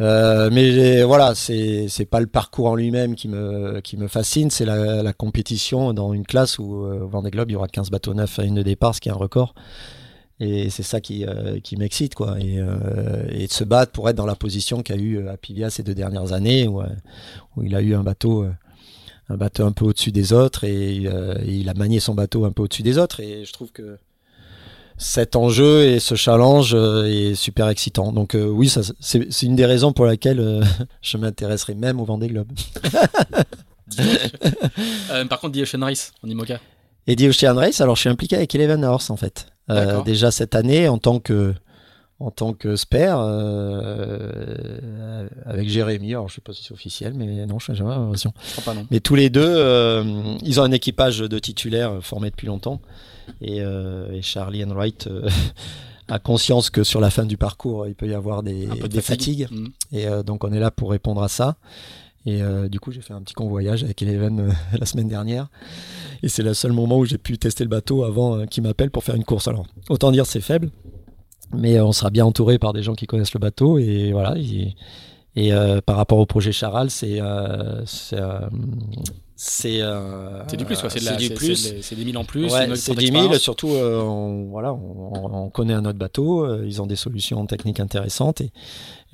Mais voilà, c'est pas le parcours en lui-même qui me qui me fascine, c'est la, la compétition dans une classe où au Vendée Globe il y aura 15 bateaux neufs à une de départ, ce qui est un record. Et c'est ça qui euh, qui m'excite quoi. Et, euh, et de se battre pour être dans la position qu'a eu euh, Apivia ces deux dernières années où, il a eu un bateau un bateau un peu au-dessus des autres et, il a manié son bateau un peu au-dessus des autres et je trouve que cet enjeu et ce challenge est super excitant. Donc oui, c'est une des raisons pour laquelle je m'intéresserai même au Vendée Globe. Par contre, The Ocean Race en IMOCA. Et The Ocean Race, alors je suis impliqué avec Eleven Horse en fait. Euh, déjà cette année en tant que en tant que spare euh, avec Jérémy. Alors je sais pas si c'est officiel, mais non, je sais jamais l'impression. Mais tous les deux, euh, ils ont un équipage de titulaires formé depuis longtemps. Et, et Charlie Enright a conscience que sur la fin du parcours, il peut y avoir des, de des fatigue. fatigues. Mhm. Et donc on est là pour répondre à ça. Et du coup, j'ai fait un petit convoyage avec Eleven la semaine dernière. Et c'est le seul moment où j'ai pu tester le bateau avant euh, qu'il m'appelle pour faire une course. Alors, autant dire c'est faible, mais euh, on sera bien entouré par des gens qui connaissent le bateau. Et voilà. Et, euh, par rapport au projet Charal, c'est euh, c'est euh, c'est C'est du plus, quoi. C'est de la- du c'est- plus. c'est des- c'est des 1000 en plus. Ouais, c'est sorte 10 000, d'expérience. surtout on, voilà, on, on connaît un autre bateau, ils ont des solutions techniques intéressantes et,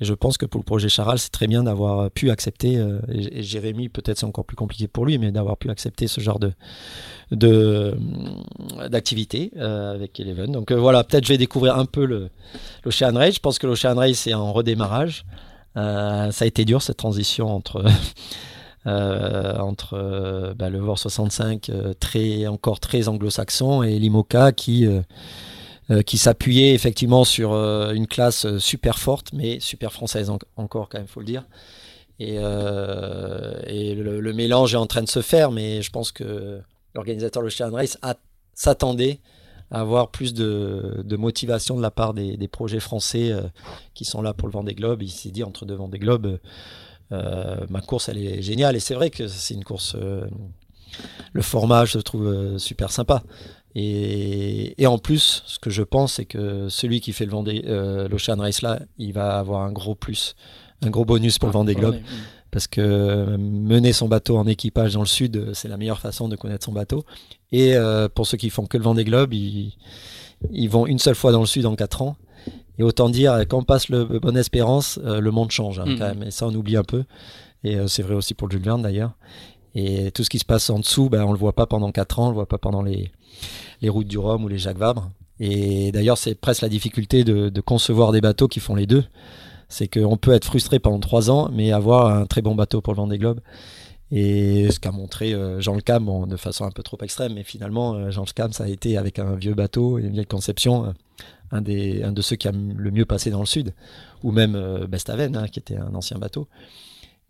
et je pense que pour le projet Charal, c'est très bien d'avoir pu accepter, et, et Jérémy peut-être c'est encore plus compliqué pour lui, mais d'avoir pu accepter ce genre de de d'activité avec Eleven. Donc voilà, peut-être je vais découvrir un peu le l'Ocean Race. Je pense que l'Ocean Race est en redémarrage. Euh, ça a été dur cette transition entre euh, entre euh, bah, le VOR 65 euh, très encore très anglo-saxon et l'IMOCA qui qui s'appuyait effectivement sur une classe super forte mais super française en- encore quand même faut le dire. Et, et le, mélange est en train de se faire mais je pense que l'organisateur le Ocean Race s'attendait avoir plus de, de motivation de la part des, des projets français euh, qui sont là pour le Vendée Globe il s'est dit entre deux Vendée Globe euh, euh, ma course, elle est géniale. Et c'est vrai que c'est une course. euh, le format, je trouve super sympa. Et, et en plus, ce que je pense, c'est que celui qui fait le Vendée, l'Ocean Race là, il va avoir un gros plus, un gros bonus pour le Vendée Globe. Ouais, mhm. Parce que mener son bateau en équipage dans le sud, c'est la meilleure façon de connaître son bateau. Et euh, pour ceux qui font que le Vendée Globe, ils, ils vont une seule fois dans le sud en 4 ans. Et autant dire, euh, quand on passe le Bonne Espérance, euh, le monde change hein, Mhm. quand même. Et ça, on oublie un peu. Et euh, c'est vrai aussi pour le Jules Verne d'ailleurs. Et tout ce qui se passe en dessous, ben, on le voit pas pendant 4 ans, on le voit pas pendant les, les routes du Rhum ou les Jacques Vabre. Et d'ailleurs, c'est presque la difficulté de, de concevoir des bateaux qui font les deux. C'est qu'on peut être frustré pendant 3 ans, mais avoir un très bon bateau pour le Vendée Globe. Et ce qu'a montré euh, Jean Le Cam, bon, de façon un peu trop extrême, mais finalement, euh, Jean Le Cam, ça a été avec un vieux bateau et une vieille conception, euh, un, des, un de ceux qui a le mieux passé dans le sud, ou même Bestaven, hein, qui était un ancien bateau.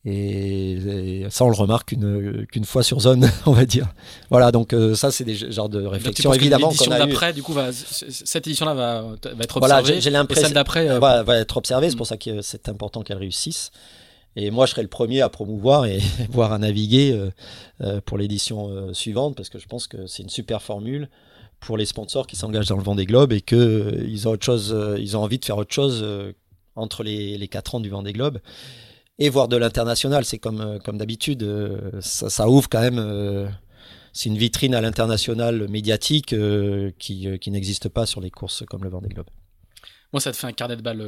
Et, et ça, on le remarque qu'une qu'une fois sur zone, on va dire. Voilà, donc ça, c'est des genres de réflexions, évidemment, L'édition d'après, du coup, va, cette édition-là va, va être Voilà, observée. j'ai j'ai l'impression celle d'après, va, va être observée, c'est pour ça que c'est important qu'elle réussisse. Et moi, je serai le premier à promouvoir et voir à naviguer euh, euh, pour l'édition euh, suivante, parce que je pense que c'est une super formule pour les sponsors qui s'engagent dans le Vendée Globe et que euh, ils ont autre chose, ils ont envie de faire autre chose entre les, les quatre ans du Vendée Globe et voir de l'international. C'est comme d'habitude, ça, ouvre quand même. c'est une vitrine à l'international médiatique qui, qui n'existe pas sur les courses comme le Vendée Globe. moi, ça te fait un carnet de balles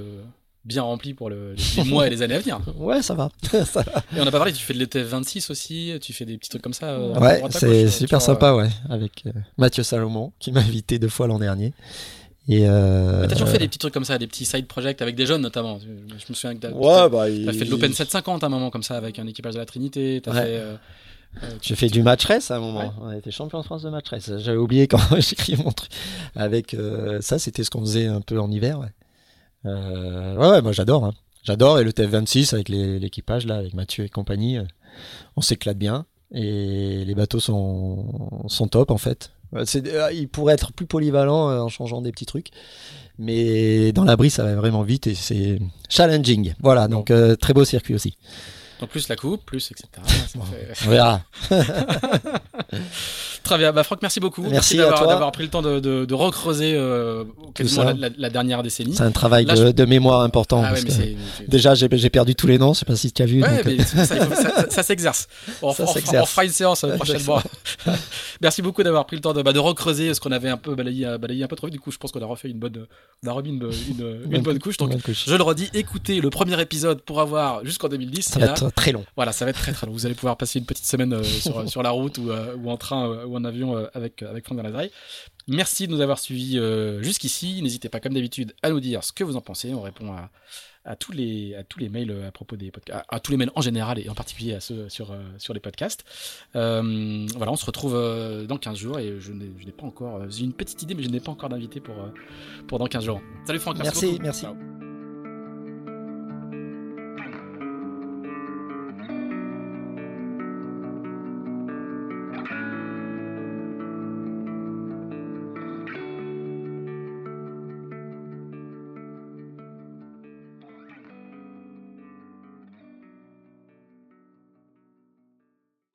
bien rempli pour le- les mois et les années à venir. Ouais, ça va. Ça va. Et on n'a pas parlé, tu fais de l'ETF 26 aussi, tu fais des petits trucs comme ça. euh, Ouais, c'est euh, super sur, euh, sympa, ouais, avec euh, Mathieu Salomon qui m'a invité deux fois l'an dernier. Et euh, T'as toujours fait des petits trucs comme ça, des petits side projects avec des jeunes notamment. Je me souviens que t'as Ouais, bah, il- fait de l'Open 750 à un moment comme ça avec un équipage de la Trinité. T'as Ouais. fait. euh, euh, tu- J'ai fait du match race à un moment. Ouais. On a été champion de France de match race. J'avais oublié quand j'écris mon truc. Avec euh, ça, c'était ce qu'on faisait un peu en hiver. Ouais, ouais, ouais, moi j'adore. hein. J'adore. Et le TF26 avec l'équipage là, avec Mathieu et compagnie, euh, on s'éclate bien. Et les bateaux sont, sont top en fait. Euh, ils pourraient être plus polyvalents euh, en changeant des petits trucs. Mais dans l'abri, ça va vraiment vite et c'est challenging. Voilà, donc euh, très beau circuit aussi. En plus la coupe, plus etc. On verra. Très bien. Bah, Franck, merci beaucoup. Merci, d'avoir pris le temps de, de, de recreuser euh, la, la, dernière décennie. C'est un travail de, de, mémoire important. Ah, ouais, déjà, j'ai perdu tous les noms. Je sais pas si tu as vu. Ouais, donc... ça, ça, ça s'exerce. On, on, fera une séance euh, prochainement. merci beaucoup d'avoir pris le temps de, bah, recreuser ce qu'on avait un peu balayé, balayé un peu trop vite. Du coup, je pense qu'on a refait une bonne, on a remis une, une, une bonne couche. Donc, je le redis, écoutez le premier épisode pour avoir jusqu'en 2010. Ça va être très long. Voilà, ça va être très très long. Vous allez pouvoir passer une petite semaine euh, sur, sur, la route ou, euh, ou en train euh, ou en avion avec, avec Franck Galazari. Merci de nous avoir suivis jusqu'ici. N'hésitez pas, comme d'habitude, à nous dire ce que vous en pensez. On répond à, à tous les à tous les mails à propos des podcasts, à, tous les mails en général et en particulier à ceux sur sur les podcasts. Euh, voilà, on se retrouve dans 15 jours et je n'ai pas encore j'ai une petite idée mais je n'ai pas encore d'invité pour pour dans 15 jours. Salut Franck, merci. Merci. merci.